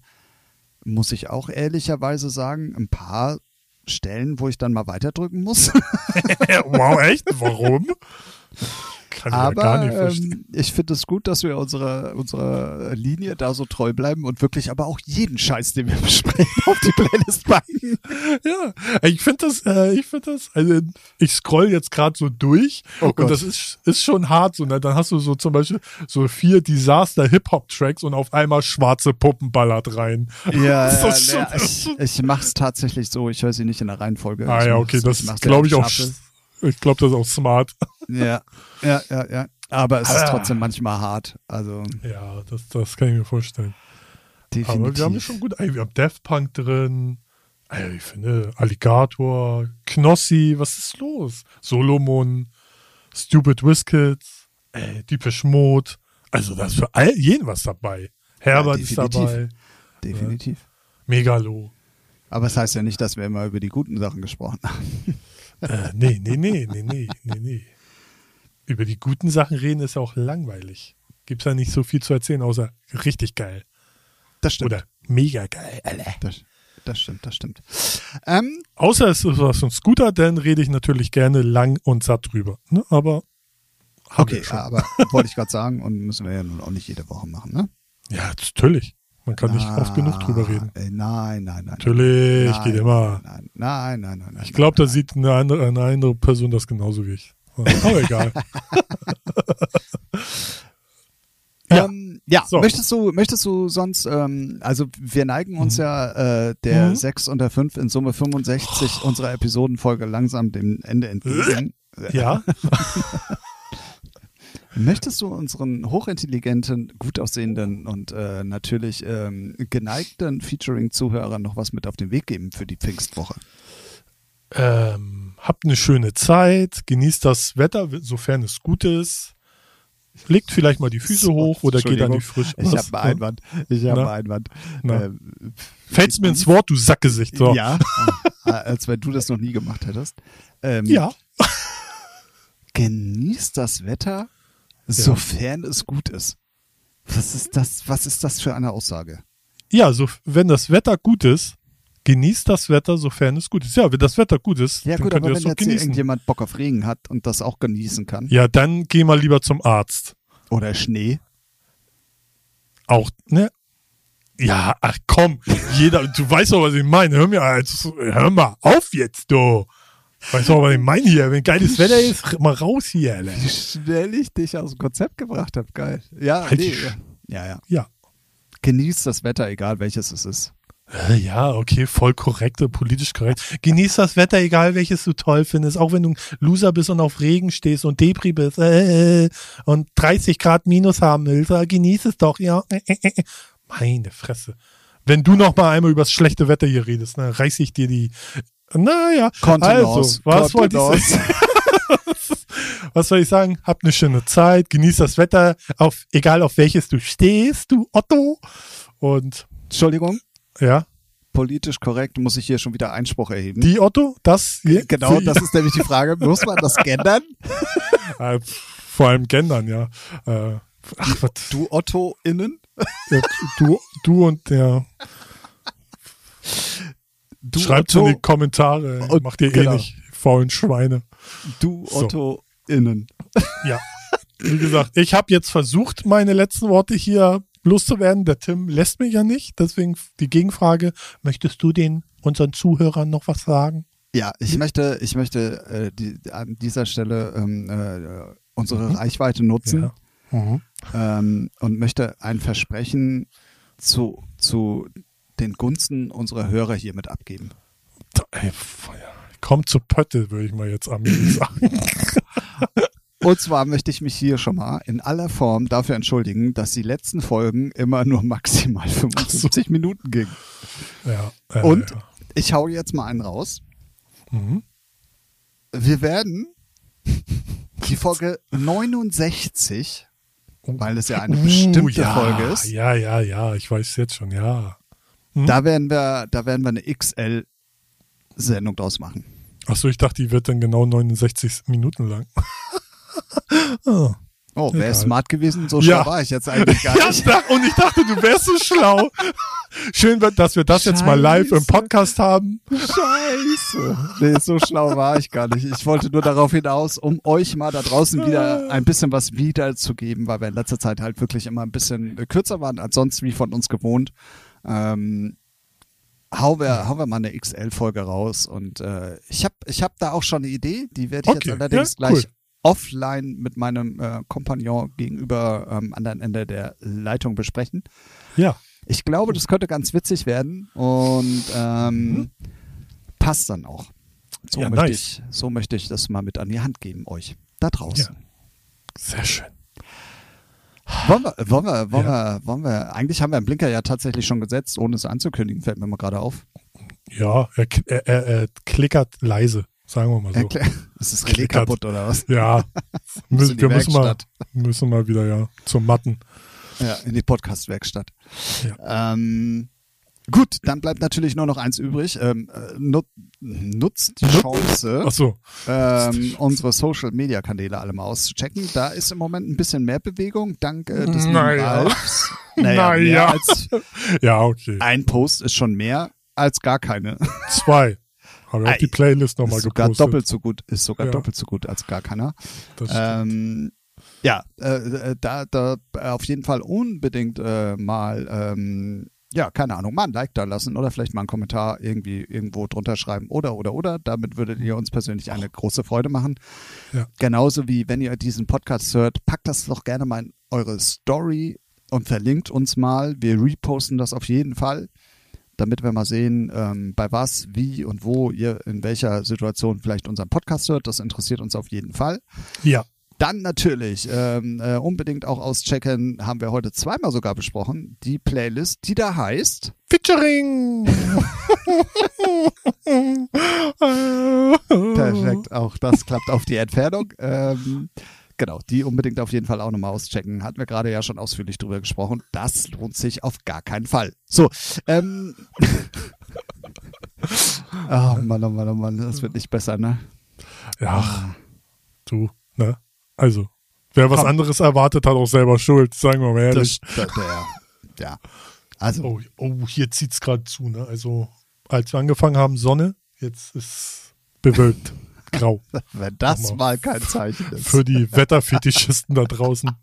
muss ich auch ehrlicherweise sagen, ein paar Stellen, wo ich dann mal weiterdrücken muss. wow, echt? Warum? Kann ich ja Aber nicht verstehen. ähm, ich finde es gut, dass wir unserer unserer Linie da so treu bleiben und wirklich aber auch jeden Scheiß, den wir besprechen, auf die Playlist packen. Ja, ich finde das, äh, ich finde das, also ich scroll jetzt gerade so durch Oh Gott. und das ist, ist schon hart so, ne? Dann hast du so zum Beispiel so vier Disaster-Hip-Hop-Tracks und auf einmal schwarze Puppen ballert rein. Ja, ja, ist schon- ja ich, ich mache es tatsächlich so. Ich höre sie nicht in der Reihenfolge. Ah Ich ja, mach's- okay, das mach's glaube ich auch. Ich glaube, das ist auch smart. Ja, ja, ja, ja. Aber es ist Ah. trotzdem manchmal hart. Also Ja, das, das kann ich mir vorstellen. definitiv. Aber wir haben ja schon gut, ey, wir haben Daft Punk drin, ey, ich finde, Alligator, Knossi, was ist los? Solomon, Stupid Whiskets, ey, Deepish Mode, also da ist für all, jeden was dabei. Herbert ist definitiv. dabei, definitiv. Megalo. Aber es heißt ja nicht, dass wir immer über die guten Sachen gesprochen haben. Äh, nee, nee, nee, nee, nee, nee, nee. Über die guten Sachen reden ist ja auch langweilig. Gibt's ja nicht so viel zu erzählen, außer richtig geil. Das stimmt. Oder mega geil, Alter. Das, das stimmt, das stimmt. Ähm, Außer es ist was von Scooter, dann rede ich natürlich gerne lang und satt drüber. Ne? Aber okay, aber wollte ich gerade sagen und müssen wir ja nun auch nicht jede Woche machen, ne? Ja, natürlich. Man kann nicht oft genug drüber reden. Nein, nein, nein. Natürlich, nein, geht immer. Nein, nein, nein, Ich glaube, da sieht eine andere, eine andere Person das genauso wie ich. Aber egal. Ja. Ähm, ja, So. möchtest du, möchtest du sonst, ähm, also wir neigen uns ja äh, der Mhm. 6 und der 5 in Summe 65 unserer Episodenfolge langsam dem Ende entgegen. Ja, Möchtest du unseren hochintelligenten, gut aussehenden und äh, natürlich ähm, geneigten Featuring-Zuhörern noch was mit auf den Weg geben für die Pfingstwoche? ähm, habt eine schöne Zeit, genießt das Wetter, sofern es gut ist. Legt vielleicht mal die Füße hoch oder geht an die frische. Ich habe einen Einwand. Ich habe einen Einwand. Ähm, Fällt's mir ins Wort, du Sackgesicht. So. Ja, äh, als wenn du das noch nie gemacht hättest. Ähm, ja. Genießt das Wetter, sofern es gut ist. Was ist das? Was ist das für eine Aussage? Ja, so, wenn das Wetter gut ist, genießt das Wetter, sofern es gut ist. Ja, wenn das Wetter gut ist, Ja dann gut, könnt aber ihr wenn das doch jetzt hier genießen. irgendjemand Bock auf Regen hat und das auch genießen kann Ja, dann geh mal lieber zum Arzt. oder Schnee, Auch, ne? Ja, ach komm, jeder, du weißt doch, was ich meine. Hör mir, hör mal auf jetzt, du. Weißt du, was ich meine hier? Wenn geiles Wetter ist, mal raus hier, Alter. Wie schnell ich dich aus dem Konzept gebracht habe, geil. Ja, halt nee, ja, ja. Ja. Genießt das Wetter, egal welches es ist. Äh, ja, okay, voll korrekt, politisch korrekt. Genieß das Wetter, egal welches du toll findest, auch wenn du ein Loser bist und auf Regen stehst und Depri bist äh, und 30 Grad Minus haben willst, äh, genieß es doch, ja. Meine Fresse. Wenn du noch mal einmal über das schlechte Wetter hier redest, ne, reiß ich dir die. Naja, also, was wollte ich Was soll ich sagen? Hab eine schöne Zeit, genieß das Wetter, auf, egal auf welches du stehst, du Otto. Und. Entschuldigung? Ja. Politisch korrekt muss ich hier schon wieder Einspruch erheben. Die Otto? Das? Hier? Genau, das ist nämlich die Frage. Muss man das gendern? Äh, vor allem gendern, ja. Äh, ach? Du Otto innen? Ja, du, du und der. Du Schreibt Otto in die Kommentare. Und, macht ihr eh genau. eh nicht, faulen Schweine. Du Otto so. innen. Ja. Wie gesagt, ich habe jetzt versucht, meine letzten Worte hier loszuwerden. Der Tim lässt mich ja nicht. Deswegen die Gegenfrage: Möchtest du den unseren Zuhörern noch was sagen? Ja, ich möchte, ich möchte äh, die, an dieser Stelle ähm, äh, unsere mhm. Reichweite nutzen. Ja mhm. ähm, und möchte ein Versprechen zu, zu den Gunsten unserer Hörer hiermit abgeben. Kommt zu Pötte, würde ich mal jetzt am sagen. Und zwar möchte ich mich hier schon mal in aller Form dafür entschuldigen, dass die letzten Folgen immer nur maximal 75 so. Minuten gingen. Ja, äh, Und ja. ich hau jetzt mal einen raus. Mhm. Wir werden die Folge 69 weil es ja eine bestimmte uh, ja, Folge ist. Ja, ja, ja, ich weiß jetzt schon, ja. Hm? Da werden wir, da werden wir eine XL-Sendung draus machen. Achso, ich dachte, die wird dann genau 69 Minuten lang. oh. Oh, wäre smart gewesen, so schlau ja. war ich jetzt eigentlich gar nicht. Ja, und ich dachte, du wärst so schlau. Schön, dass wir das Scheiße. jetzt mal live im Podcast haben. Scheiße. Nee, so schlau war ich gar nicht. Ich wollte nur darauf hinaus, um euch mal da draußen wieder ein bisschen was wiederzugeben, weil wir in letzter Zeit halt wirklich immer ein bisschen kürzer waren als sonst wie von uns gewohnt. Ähm, hauen wir, hauen wir mal eine XL-Folge raus und äh, ich habe ich hab da auch schon eine Idee, die werde ich okay. jetzt allerdings ja, gleich offline mit meinem äh, Kompagnon gegenüber am ähm, anderen Ende der Leitung besprechen. Ja. Ich glaube, das könnte ganz witzig werden und ähm, mhm. passt dann auch. So, ja, möchte nice. ich, so möchte ich das mal mit an die Hand geben, euch da draußen. Ja. Sehr schön. Wollen wir, wollen wir, wollen ja. wir, wollen wir, eigentlich haben wir einen Blinker ja tatsächlich schon gesetzt, ohne es anzukündigen, fällt mir mal gerade auf. Ja, er, er, er, er klickert leise. Sagen wir mal so. Erklär, ist das Relais kaputt oder was? Ja. müssen, wir müssen mal, müssen mal wieder ja zum Matten. Ja, in die Podcast-Werkstatt. Ja. Ähm, gut, dann bleibt natürlich nur noch eins übrig. Ähm, äh, nut, nutzt die Chance, so. ähm, unsere Social-Media-Kanäle alle mal auszuchecken. Da ist im Moment ein bisschen mehr Bewegung, dank äh, des naja. Ralfs. Naja, naja. Als ja, okay. Ein Post ist schon mehr als gar keine. Zwei. Habe auch die Playlist nochmal gepostet. Sogar doppelt so gut, ist sogar ja. doppelt so gut als gar keiner. Ähm, ja, äh, äh, da, da auf jeden Fall unbedingt äh, mal, ähm, ja, keine Ahnung, mal ein Like da lassen oder vielleicht mal einen Kommentar irgendwie irgendwo drunter schreiben oder, oder, oder. Damit würdet ihr uns persönlich eine große Freude machen. Ja. Genauso wie wenn ihr diesen Podcast hört, packt das doch gerne mal in eure Story und verlinkt uns mal. Wir reposten das auf jeden Fall damit wir mal sehen, ähm, bei was, wie und wo ihr in welcher Situation vielleicht unseren Podcast hört. Das interessiert uns auf jeden Fall. Ja. Dann natürlich ähm, äh, unbedingt auch auschecken, haben wir heute zweimal sogar besprochen, die Playlist, die da heißt Featuring. Perfekt, auch das klappt auf die Entfernung. Ähm, Genau, die unbedingt auf jeden Fall auch nochmal auschecken. Hatten wir gerade ja schon ausführlich drüber gesprochen. Das lohnt sich auf gar keinen Fall. So, ähm. oh Mann, oh Mann, oh Mann, das wird nicht besser, ne? Ja, ah. du, ne? Also, wer was Komm. anderes erwartet, hat auch selber Schuld, sagen wir mal ehrlich. Das, das, ja. ja. Also. Oh, oh hier zieht's gerade zu, ne? Also, als wir angefangen haben, Sonne, jetzt ist bewölkt grau. Wenn das mal, mal kein Zeichen ist. Für die Wetterfetischisten da draußen.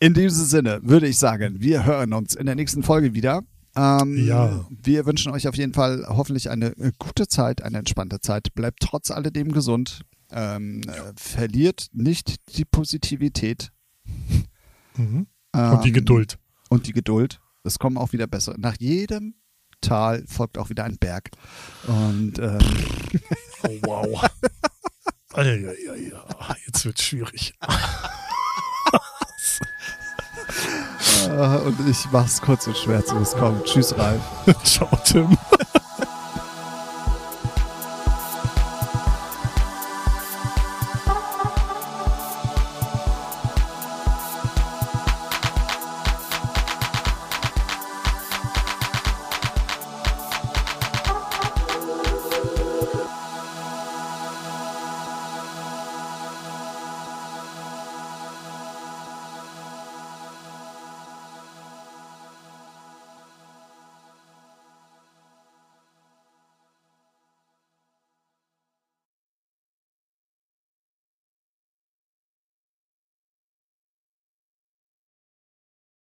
In diesem Sinne würde ich sagen, wir hören uns in der nächsten Folge wieder. Ähm, ja. Wir wünschen euch auf jeden Fall hoffentlich eine gute Zeit, eine entspannte Zeit. Bleibt trotz alledem gesund. Ähm, äh, verliert nicht die Positivität. Mhm. Ähm, und die Geduld. Und die Geduld. Es kommen auch wieder bessere. Nach jedem Tal folgt auch wieder ein Berg. Und ähm, oh, wow. Jetzt wird es schwierig. und ich mach's kurz und schwer zu. Es kommt. Tschüss, Ralf. Ciao, Tim.